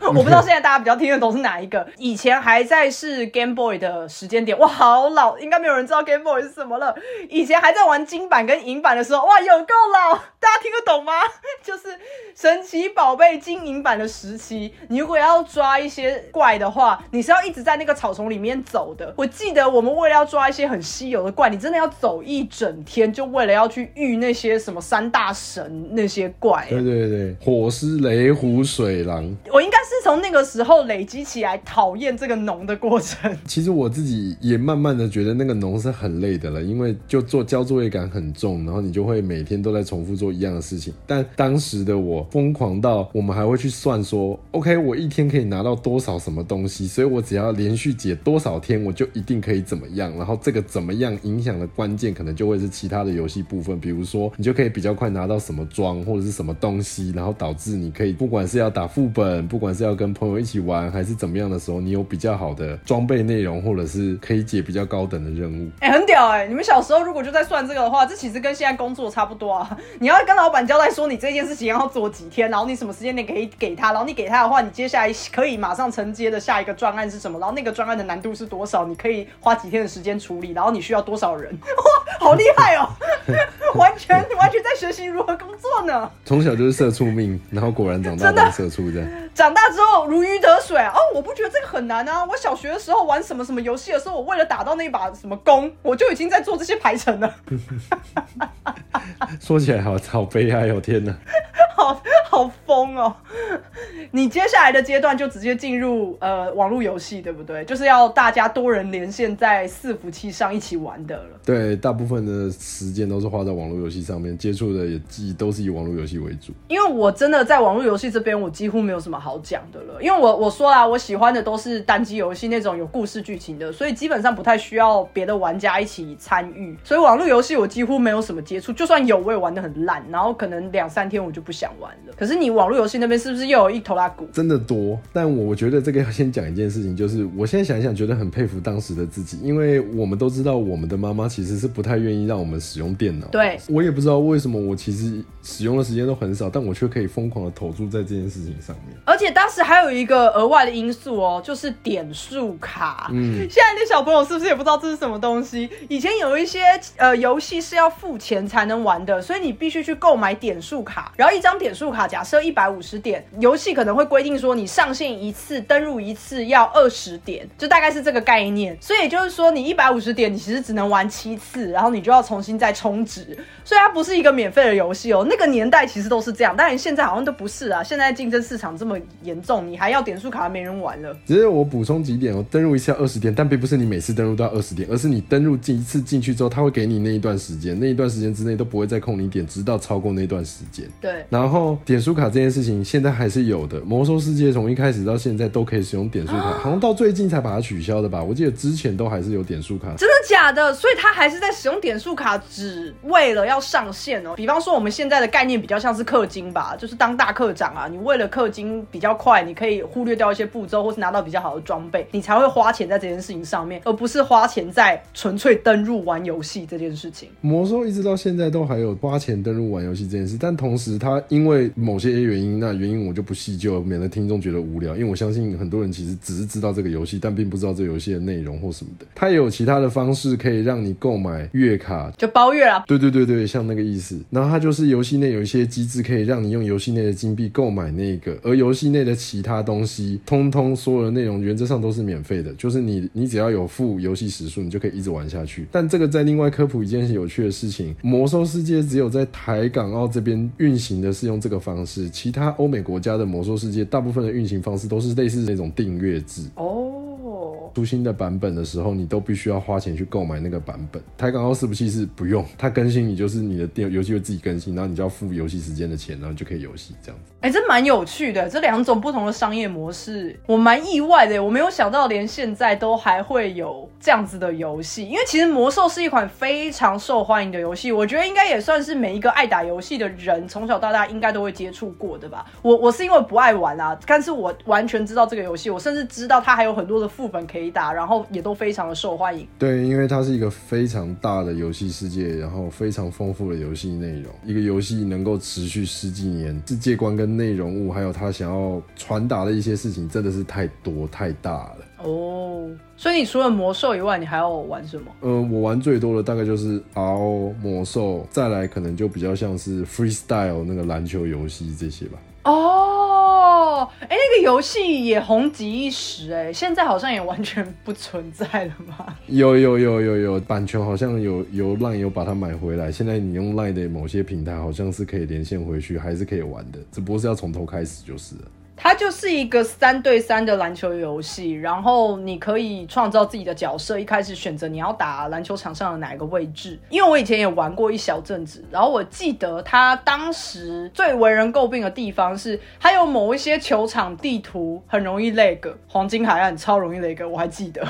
我不知道现在大家比较听得懂是哪一个。以前还在是 Game Boy 的时间点，哇，好老，应该没有人知道 Game Boy 是什么了。以前还在玩金版跟银版的时候，哇，有够老，大家听得懂吗？就是神奇宝贝经营版的时期，你如果要抓一些怪的话，你是要一直在那个草丛里面走的。我记得我们为了要抓一些很稀有的怪，你真的要走一整天，就为了要去遇那些什么三大神那些怪。对对对，火狮、雷虎、水狼。我应该是从那个时候累积起来讨厌这个农的过程。其实我自己也慢慢的觉得那个农是很累的了，因为就做交作业感很重，然后你就会每天都在重复做一样的事情。但当时的我疯狂到我们还会去算说，OK，我一天可以拿到多少什么东西，所以我只要连续解多少天，我就一定可以怎么样。然后这个怎么样影响的关键，可能就会是其他的游戏部分，比如说你就可以比较快拿到什么装或者是什么东西，然后导致你可以不管是要打副本，不管是要跟朋友一起玩，还是怎么样的时候，你有比较好的装备内容，或者是可以解比较高等的任务。哎、很屌哎、你们小时候如果就在算这个的话，这其实跟现在工作差不多啊。你要跟老板交代说你这件事情要做几天，然后你什么时间点可以给他，然后你给他的话，你接下来可以马上承接的下一个专案是什么，然后那个专案的难度是多少，你可以花几天的时间处理，然后你需要多少人，哇，好厉害哦！完全完全在学习如何工作呢。从小就是社畜命，然后果然长大当社畜这样。长大之后如鱼得水啊！哦，我不觉得这个很难啊。我小学的时候玩什么什么游戏的时候，我为了打到那把什么弓，我就已经在做这些排程了。说起来好好悲哀哦，天哪！好好疯哦！你接下来的阶段就直接进入呃网络游戏，对不对？就是要大家多人连线在伺服器上一起玩的了。对，大部分的时间都是花在网络游戏上面，接触的也既都是以网络游戏为主。因为我真的在网络游戏这边，我几乎没有什么好讲的了。因为我我说啦，我喜欢的都是单机游戏那种有故事剧情的，所以基本上不太需要别的玩家一起参与。所以网络游戏我几乎没有什么接触，就算有，我也玩的很烂，然后可能两三天我就不想玩了。可是你网络游戏那边是不是又有一头拉骨？真的多，但我觉得这个要先讲一件事情，就是我现在想一想，觉得很佩服当时的自己，因为我们都知道，我们的妈妈其实是不太愿意让我们使用电脑。对，我也不知道为什么，我其实使用的时间都很少，但我却可以疯狂的投注在这件事情上面。而且当时还有一个额外的因素哦，就是点数卡。嗯，现在的小朋友是不是也不知道这是什么东西？以前有一些呃游戏是要付钱才能玩的，所以你必须去购买点数卡。然后一张点数卡假设一百五十点，游戏可能会规定说你上线一次登录一次要二十点，就大概是这个概念。所以也就是说，你一百五十点，你其实只能玩七次，然后你就要重新再充值。所以它不是一个免费的游戏哦。那个年代其实都是这样，当然现在好像都不是啊。现在竞争市场这么严重，你还要点数卡，没人玩了。只是我补充几点哦，登录一次要二十点，但并不是你每次登录都要二十点，而是你登录进一次进去之后，他会给你那一段时间，那一段时间之内都不会再扣你点，直到超过那段时间。对，然后点数卡这件事情现在还是有的，魔兽世界从一开始到现在都可以使用点数卡，好像到最近才把它取消的吧？我记得之前都还是有点数卡。真的假的？所以他还是在使用点数卡，只为了要上线哦。比方说我们现在的概念比较像是氪金吧，就是当大课长啊，你为了氪金比较快，你可以忽略掉一些步骤，或是拿到比较好的装备，你才会花钱在这件事情上面，而不是花钱在纯粹登入玩游戏这件事情。魔兽一直到现在都还有花钱登入玩游戏这件事，但同时它因为某有些原因，那原因我就不细究。免得听众觉得无聊。因为我相信很多人其实只是知道这个游戏，但并不知道这游戏的内容或什么的。它也有其他的方式可以让你购买月卡，就包月啦。对对对对，像那个意思。然后它就是游戏内有一些机制，可以让你用游戏内的金币购买那个，而游戏内的其他东西，通通所有的内容原则上都是免费的，就是你你只要有付游戏时数，你就可以一直玩下去。但这个在另外科普一件有趣的事情，魔兽世界只有在台港澳这边运行的是用这个方是，其他欧美国家的魔兽世界大部分的运行方式都是类似那种订阅制。哦。出新的版本的时候，你都必须要花钱去购买那个版本。台港澳伺服器是不用，它更新你就是你的电游戏会自己更新，然后你就要付游戏时间的钱，然后就可以游戏这样子。哎，这蛮有趣的，这两种不同的商业模式，我蛮意外的。我没有想到连现在都还会有这样子的游戏，因为其实魔兽是一款非常受欢迎的游戏，我觉得应该也算是每一个爱打游戏的人从小到大应该都会接触过的吧。我我是因为不爱玩啊，但是我完全知道这个游戏，我甚至知道它还有很多的副本可以打，然后也都非常的受欢迎。对，因为它是一个非常大的游戏世界，然后非常丰富的游戏内容，一个游戏能够持续十几年，世界观跟内容物，还有他想要传达的一些事情，真的是太多太大了。哦，所以你除了魔兽以外，你还要玩什么？呃，我玩最多的大概就是 RO 魔兽，再来可能就比较像是 Freestyle 那个篮球游戏这些吧。哦，哦哎，那个游戏也红极一时，哎，现在好像也完全不存在了吗？有有有有有，版权好像有有烂有把它买回来，现在你用 LINE 的某些平台好像是可以连线回去，还是可以玩的，只不过是要从头开始就是了。它就是一个三对三的篮球游戏，然后你可以创造自己的角色，一开始选择你要打篮球场上的哪一个位置。因为我以前也玩过一小阵子，然后我记得它当时最为人诟病的地方是，它有某一些球场地图很容易 lag，黄金海岸超容易 lag，我还记得。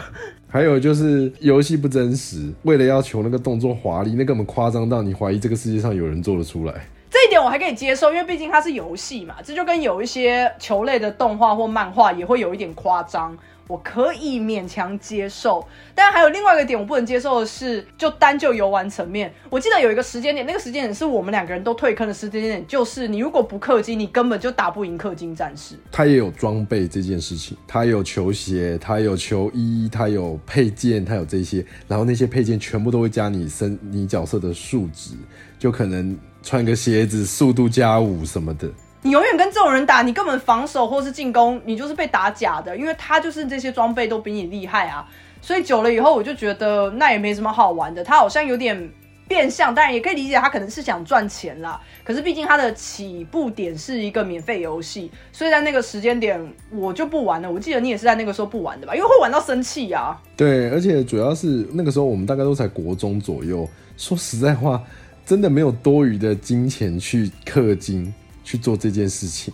还有就是游戏不真实，为了要求那个动作华丽，那根本夸张到你怀疑这个世界上有人做得出来。这一点我还可以接受，因为毕竟它是游戏嘛，这就跟有一些球类的动画或漫画也会有一点夸张，我可以勉强接受。但还有另外一个点我不能接受的是，就单就游玩层面，我记得有一个时间点，那个时间点是我们两个人都退坑的时间点，就是你如果不氪金，你根本就打不赢氪金战士。它也有装备这件事情，它有球鞋，它有球衣，它有配件，它有这些，然后那些配件全部都会加你身你角色的数值，就可能。穿个鞋子，速度加五什么的。你永远跟这种人打，你根本防守或是进攻，你就是被打假的，因为他就是这些装备都比你厉害啊。所以久了以后，我就觉得那也没什么好玩的。他好像有点变相，当然也可以理解他可能是想赚钱啦。可是毕竟他的起步点是一个免费游戏，所以在那个时间点我就不玩了。我记得你也是在那个时候不玩的吧？因为会玩到生气啊。对，而且主要是那个时候我们大概都才国中左右。说实在话。真的没有多余的金钱去氪金去做这件事情。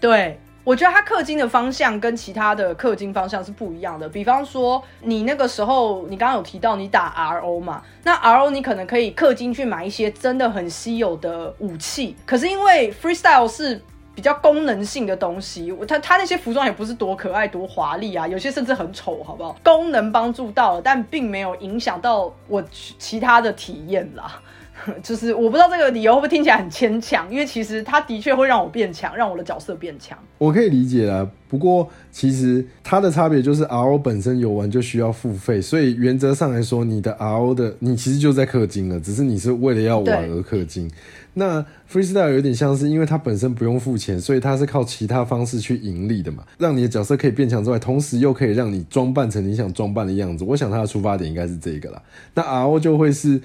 对，我觉得他氪金的方向跟其他的氪金方向是不一样的。比方说，你那个时候，你刚刚有提到你打 RO 嘛？那 RO 你可能可以氪金去买一些真的很稀有的武器。可是因为 Freestyle 是比较功能性的东西，它它那些服装也不是多可爱多华丽啊，有些甚至很丑，好不好？功能帮助到了，但并没有影响到我其他的体验啦。就是我不知道这个理由会不会听起来很牵强，因为其实它的确会让我变强，让我的角色变强。我可以理解啊，不过其实它的差别就是 RO 本身游玩就需要付费，所以原则上来说，你的 RO 的你其实就在氪金了，只是你是为了要玩而氪金。那 Freestyle 有点像是，因为它本身不用付钱，所以它是靠其他方式去盈利的嘛，让你的角色可以变强之外，同时又可以让你装扮成你想装扮的样子。我想它的出发点应该是这个啦。那 RO 就会是。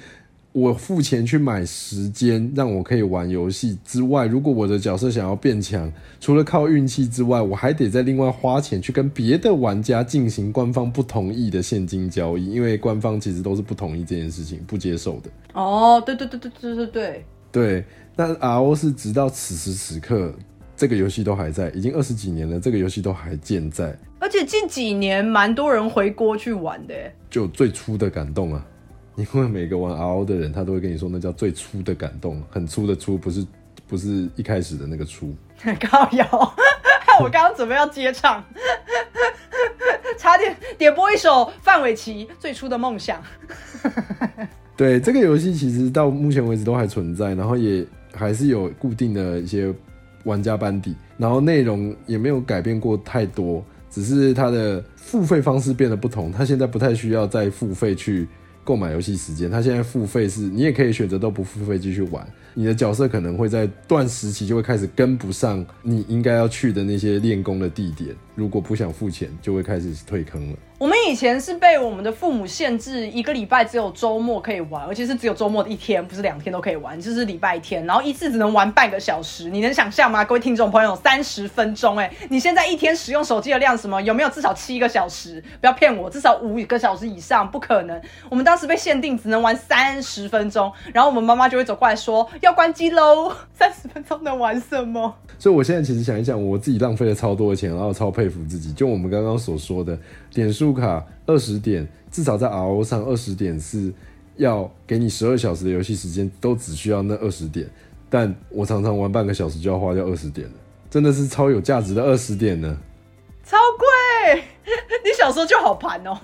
我付钱去买时间，让我可以玩游戏之外，如果我的角色想要变强，除了靠运气之外，我还得再另外花钱去跟别的玩家进行官方不同意的现金交易，因为官方其实都是不同意这件事情，不接受的。哦，对对对对对对对对。那 RO 是直到此时此刻，这个游戏都还在，已经二十几年了，这个游戏都还健在，而且近几年蛮多人回锅去玩的，就最初的感动啊。因为每个玩 RO 的人，他都会跟你说，那叫最初的感动，很粗的粗，不是不是一开始的那个粗。高瑶，我刚刚准备要接唱，差点点播一首范玮琪《最初的梦想》。对，这个游戏其实到目前为止都还存在，然后也还是有固定的一些玩家班底，然后内容也没有改变过太多，只是它的付费方式变得不同。它现在不太需要再付费去购买游戏时间，他现在付费是你也可以选择都不付费继续玩。你的角色可能会在断时期就会开始跟不上你应该要去的那些练功的地点，如果不想付钱，就会开始退坑了。我们以前是被我们的父母限制，一个礼拜只有周末可以玩，而且是只有周末的一天，不是两天都可以玩，就是礼拜天，然后一次只能玩半个小时。你能想象吗？各位听众朋友，三十分钟，哎，你现在一天使用手机的量什么？有没有至少七个小时？不要骗我，至少五个小时以上，不可能。我们当时被限定只能玩三十分钟，然后我们妈妈就会走过来说要关机喽。三十分钟能玩什么？所以我现在其实想一想，我自己浪费了超多的钱，然后超佩服自己。就我们刚刚所说的。点数卡二十点，至少在 RO 上二十点是要给你十二小时的游戏时间，都只需要那二十点。但我常常玩半个小时就要花掉二十点了，真的是超有价值的二十点呢。超贵！你小时候就好盘哦。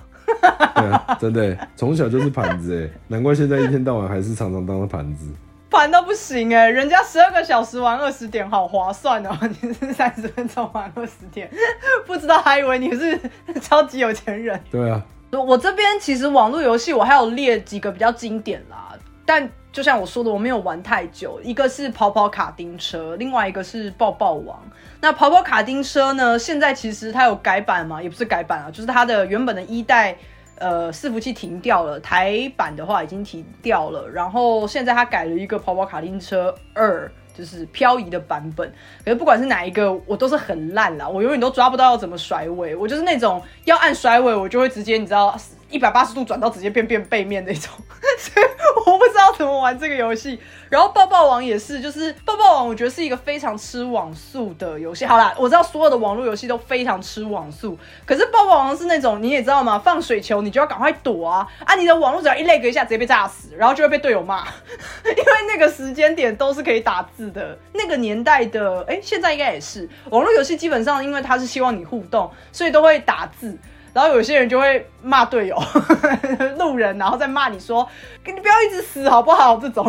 对，真的，从小就是盘子哎，难怪现在一天到晚还是常常当了盘子。盘到不行哎，人家十二个小时玩二十点，好划算哦！你是三十分钟玩二十点，不知道还以为你是超级有钱人。对啊，我这边其实网络游戏我还有列几个比较经典啦，但就像我说的，我没有玩太久。一个是跑跑卡丁车，另外一个是抱抱王。那跑跑卡丁车呢，现在其实它有改版嘛，也不是改版啊，就是它的原本的一代。呃，伺服器停掉了，台版的话已经停掉了，然后现在他改了一个跑跑卡丁车二，就是漂移的版本。可是不管是哪一个，我都是很烂啦，我永远都抓不到要怎么甩尾，我就是那种要按甩尾，我就会直接你知道。一百八十度转到直接变变背面那种，所以我不知道怎么玩这个游戏。然后抱抱王也是，就是抱抱王，我觉得是一个非常吃网速的游戏。好啦，我知道所有的网络游戏都非常吃网速，可是抱抱王是那种你也知道吗？放水球你就要赶快躲啊啊！你的网络只要一 lag 一下，直接被炸死，然后就会被队友骂，因为那个时间点都是可以打字的。那个年代的，哎，现在应该也是网络游戏，基本上因为它是希望你互动，所以都会打字。然后有些人就会骂队友、路人，然后再骂你说：“你不要一直死好不好？”这种，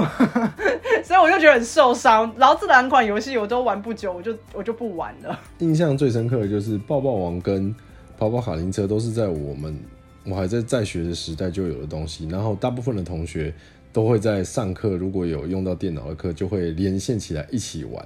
所以我就觉得很受伤。然后这两款游戏我都玩不久，我就我就不玩了。印象最深刻的就是抱抱王跟跑跑卡丁车，都是在我们我还在在学的时代就有的东西。然后大部分的同学都会在上课，如果有用到电脑的课，就会连线起来一起玩。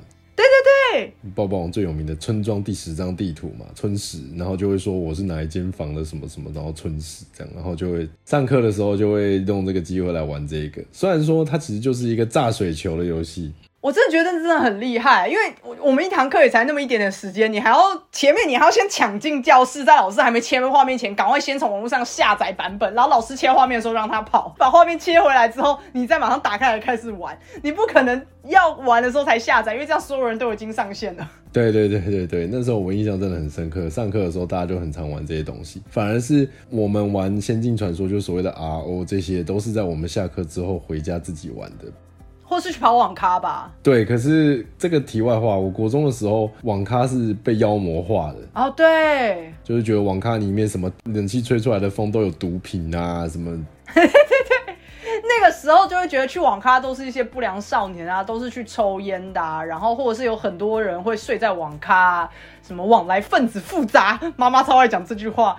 抱抱王最有名的村庄第十张地图嘛，村史，然后就会说我是哪一间房的什么什么，然后村史这样，然后就会上课的时候就会用这个机会来玩这个。虽然说它其实就是一个炸水球的游戏。我真的觉得真的很厉害，因为我我们一堂课也才那么一点点时间，你还要前面你还要先抢进教室，在老师还没切画面前，赶快先从网络上下载版本，然后老师切画面的时候让他跑，把画面切回来之后，你再马上打开来开始玩。你不可能要玩的时候才下载，因为这样所有人都已经上线了。对对对对对，那时候我印象真的很深刻，上课的时候大家就很常玩这些东西，反而是我们玩《仙境传说》就所谓的 RO 这些，都是在我们下课之后回家自己玩的。或是去跑网咖吧。对，可是这个题外话，我国中的时候网咖是被妖魔化的。哦，对，就是觉得网咖里面什么冷气吹出来的风都有毒品啊，什么。那个时候就会觉得去网咖都是一些不良少年啊，都是去抽烟的，然后或者是有很多人会睡在网咖，什么往来分子复杂。妈妈超爱讲这句话。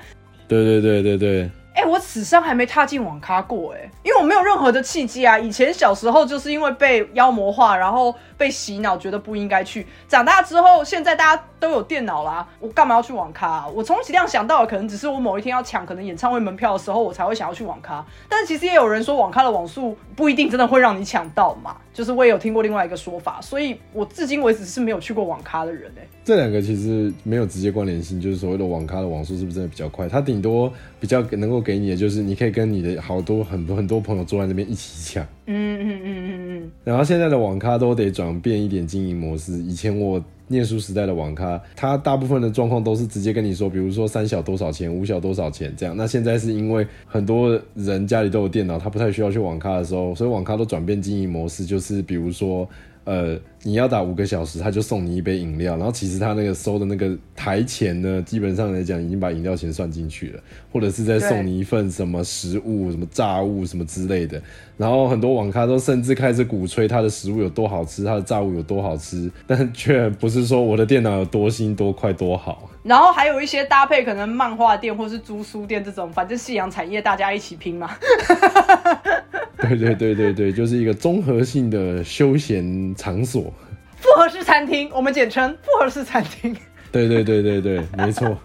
对对对对对。哎，我此生还没踏进网咖过，哎，因为我没有任何的契机啊。以前小时候就是因为被妖魔化，然后被洗脑，觉得不应该去。长大之后，现在大家都有电脑啦，我干嘛要去网咖？我充其量想到的可能只是我某一天要抢可能演唱会门票的时候，我才会想要去网咖。但其实也有人说，网咖的网速不一定真的会让你抢到嘛。就是我也有听过另外一个说法，所以我至今为止是没有去过网咖的人，哎。这两个其实没有直接关联性，就是所谓的网咖的网速是不是真的比较快？它顶多比较能够给你的就是你可以跟你的好多很多很多朋友坐在那边一起抢。嗯嗯嗯嗯嗯。然后现在的网咖都得转变一点经营模式。以前我念书时代的网咖，它大部分的状况都是直接跟你说，比如说三小多少钱，五小多少钱这样。那现在是因为很多人家里都有电脑，他不太需要去网咖的时候，所以网咖都转变经营模式，就是比如说。呃，你要打五个小时，他就送你一杯饮料，然后其实他那个收的那个台钱呢，基本上来讲已经把饮料钱算进去了，或者是在送你一份什么食物、什么炸物什么之类的。然后很多多网咖都甚至开始鼓吹他的食物有多好吃，他的炸物有多好吃，但却不是说我的电脑有多新、多快、多好。然后还有一些搭配，可能漫画店或是租书店这种，反正夕阳产业大家一起拼嘛。对对对对对，就是一个综合性的休闲场所。复合式餐厅，我们简称复合式餐厅。对对对对对，没错。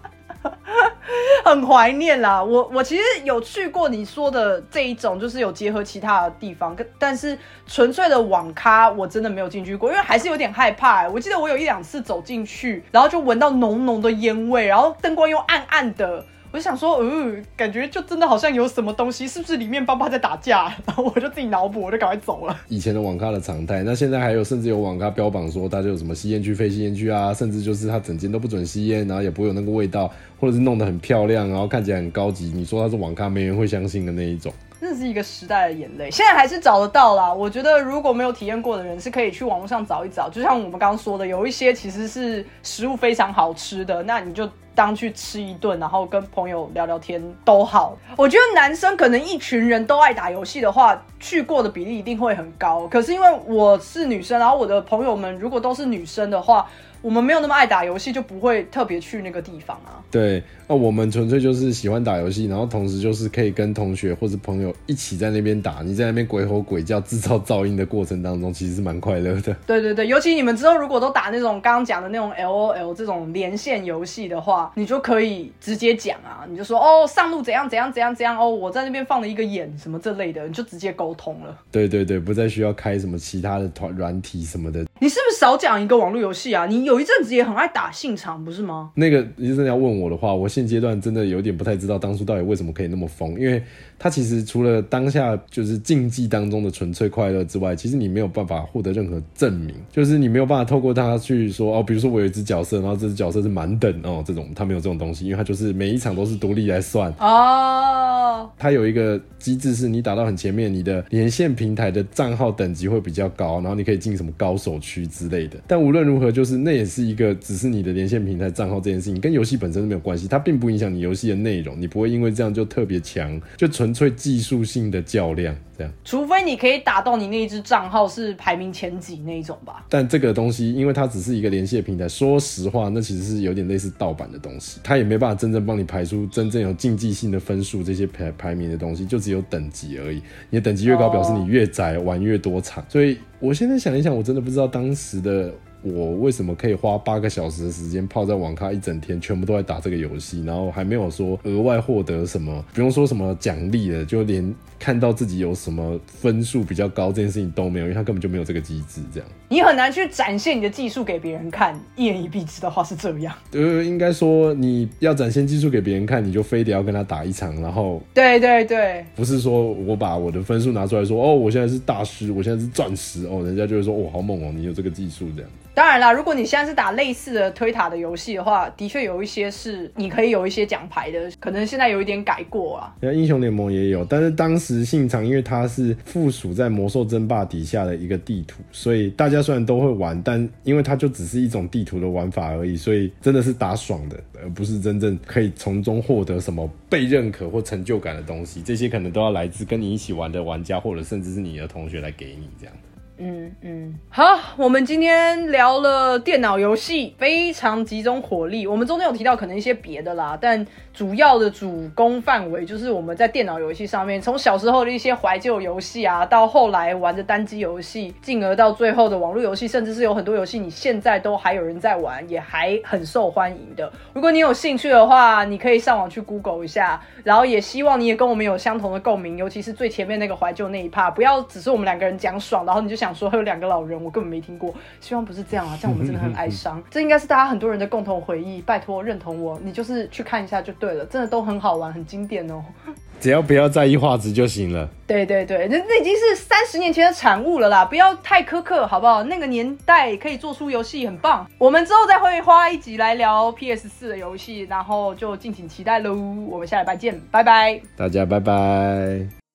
很怀念啦，我我其实有去过你说的这一种，就是有结合其他的地方，但是纯粹的网咖我真的没有进去过，因为还是有点害怕。我记得我有一两次走进去，然后就闻到浓浓的烟味，然后灯光又暗暗的。我就想说，嗯，感觉就真的好像有什么东西，是不是里面爸爸在打架？然后我就自己脑补，我就赶快走了。以前的网咖的常态，那现在还有，甚至有网咖标榜说，大家有什么吸烟区、非吸烟区啊，甚至就是它整间都不准吸烟，然后也不会有那个味道，或者是弄得很漂亮，然后看起来很高级。你说它是网咖，没人会相信的那一种。那是一个时代的眼泪，现在还是找得到啦。我觉得如果没有体验过的人，是可以去网络上找一找。就像我们刚刚说的，有一些其实是食物非常好吃的，那你就。当去吃一顿，然后跟朋友聊聊天都好。我觉得男生可能一群人都爱打游戏的话，去过的比例一定会很高。可是因为我是女生，然后我的朋友们如果都是女生的话。我们没有那么爱打游戏，就不会特别去那个地方啊。对，那我们纯粹就是喜欢打游戏，然后同时就是可以跟同学或者朋友一起在那边打。你在那边鬼吼鬼叫、制造噪音的过程当中，其实是蛮快乐的。对 对对，尤其你们之后如果都打那种刚刚讲的那种 L O L 这种连线游戏的话，你就可以直接讲啊，你就说哦上路怎样怎样怎样怎样哦，我在那边放了一个眼什么这类的，你就直接沟通了。对对对，不再需要开什么其他的团软体什么的。你是不是少讲一个网络游戏啊？你有一阵子也很爱打信场，不是吗？那个，医生要问我的话，我现阶段真的有点不太知道当初到底为什么可以那么疯，因为。它其实除了当下就是竞技当中的纯粹快乐之外，其实你没有办法获得任何证明，就是你没有办法透过它去说哦，比如说我有一只角色，然后这只角色是满等哦，这种它没有这种东西，因为它就是每一场都是独立来算哦。它有一个机制是你打到很前面，你的连线平台的账号等级会比较高，然后你可以进什么高手区之类的。但无论如何，就是那也是一个只是你的连线平台账号这件事情，跟游戏本身是没有关系，它并不影响你游戏的内容，你不会因为这样就特别强，就。纯粹技术性的较量，这样，除非你可以打到你那一只账号是排名前几那一种吧。但这个东西，因为它只是一个连线平台，说实话，那其实是有点类似盗版的东西，它也没办法真正帮你排出真正有竞技性的分数，这些排排名的东西，就只有等级而已。你的等级越高，表示你越宅，玩越多场。所以我现在想一想，我真的不知道当时的。我为什么可以花八个小时的时间泡在网咖一整天，全部都在打这个游戏，然后还没有说额外获得什么，不用说什么奖励了，就连看到自己有什么分数比较高这件事情都没有，因为他根本就没有这个机制，这样你很难去展现你的技术给别人看。一言一蔽之的话是这样，呃，应该说你要展现技术给别人看，你就非得要跟他打一场，然后对对对，不是说我把我的分数拿出来说，哦，我现在是大师，我现在是钻石，哦，人家就会说，哦，好猛哦，你有这个技术这样。当然啦，如果你现在是打类似的推塔的游戏的话，的确有一些是你可以有一些奖牌的，可能现在有一点改过啊。英雄联盟也有，但是当时信长因为它是附属在魔兽争霸底下的一个地图，所以大家虽然都会玩，但因为它就只是一种地图的玩法而已，所以真的是打爽的，而不是真正可以从中获得什么被认可或成就感的东西。这些可能都要来自跟你一起玩的玩家，或者甚至是你的同学来给你这样。嗯嗯，好，我们今天聊了电脑游戏，非常集中火力。我们中间有提到可能一些别的啦，但主要的主攻范围就是我们在电脑游戏上面，从小时候的一些怀旧游戏啊，到后来玩的单机游戏，进而到最后的网络游戏，甚至是有很多游戏你现在都还有人在玩，也还很受欢迎的。如果你有兴趣的话，你可以上网去 Google 一下，然后也希望你也跟我们有相同的共鸣，尤其是最前面那个怀旧那一 part，不要只是我们两个人讲爽，然后你就想。说还有两个老人，我根本没听过。希望不是这样啊，这样我们真的很哀伤。这应该是大家很多人的共同回忆。拜托，认同我，你就是去看一下就对了，真的都很好玩，很经典哦。只要不要在意画质就行了。对对对，那那已经是三十年前的产物了啦，不要太苛刻，好不好？那个年代可以做出游戏，很棒。我们之后再会花一集来聊 PS 四的游戏，然后就敬请期待喽。我们下礼拜见，拜拜，大家拜拜。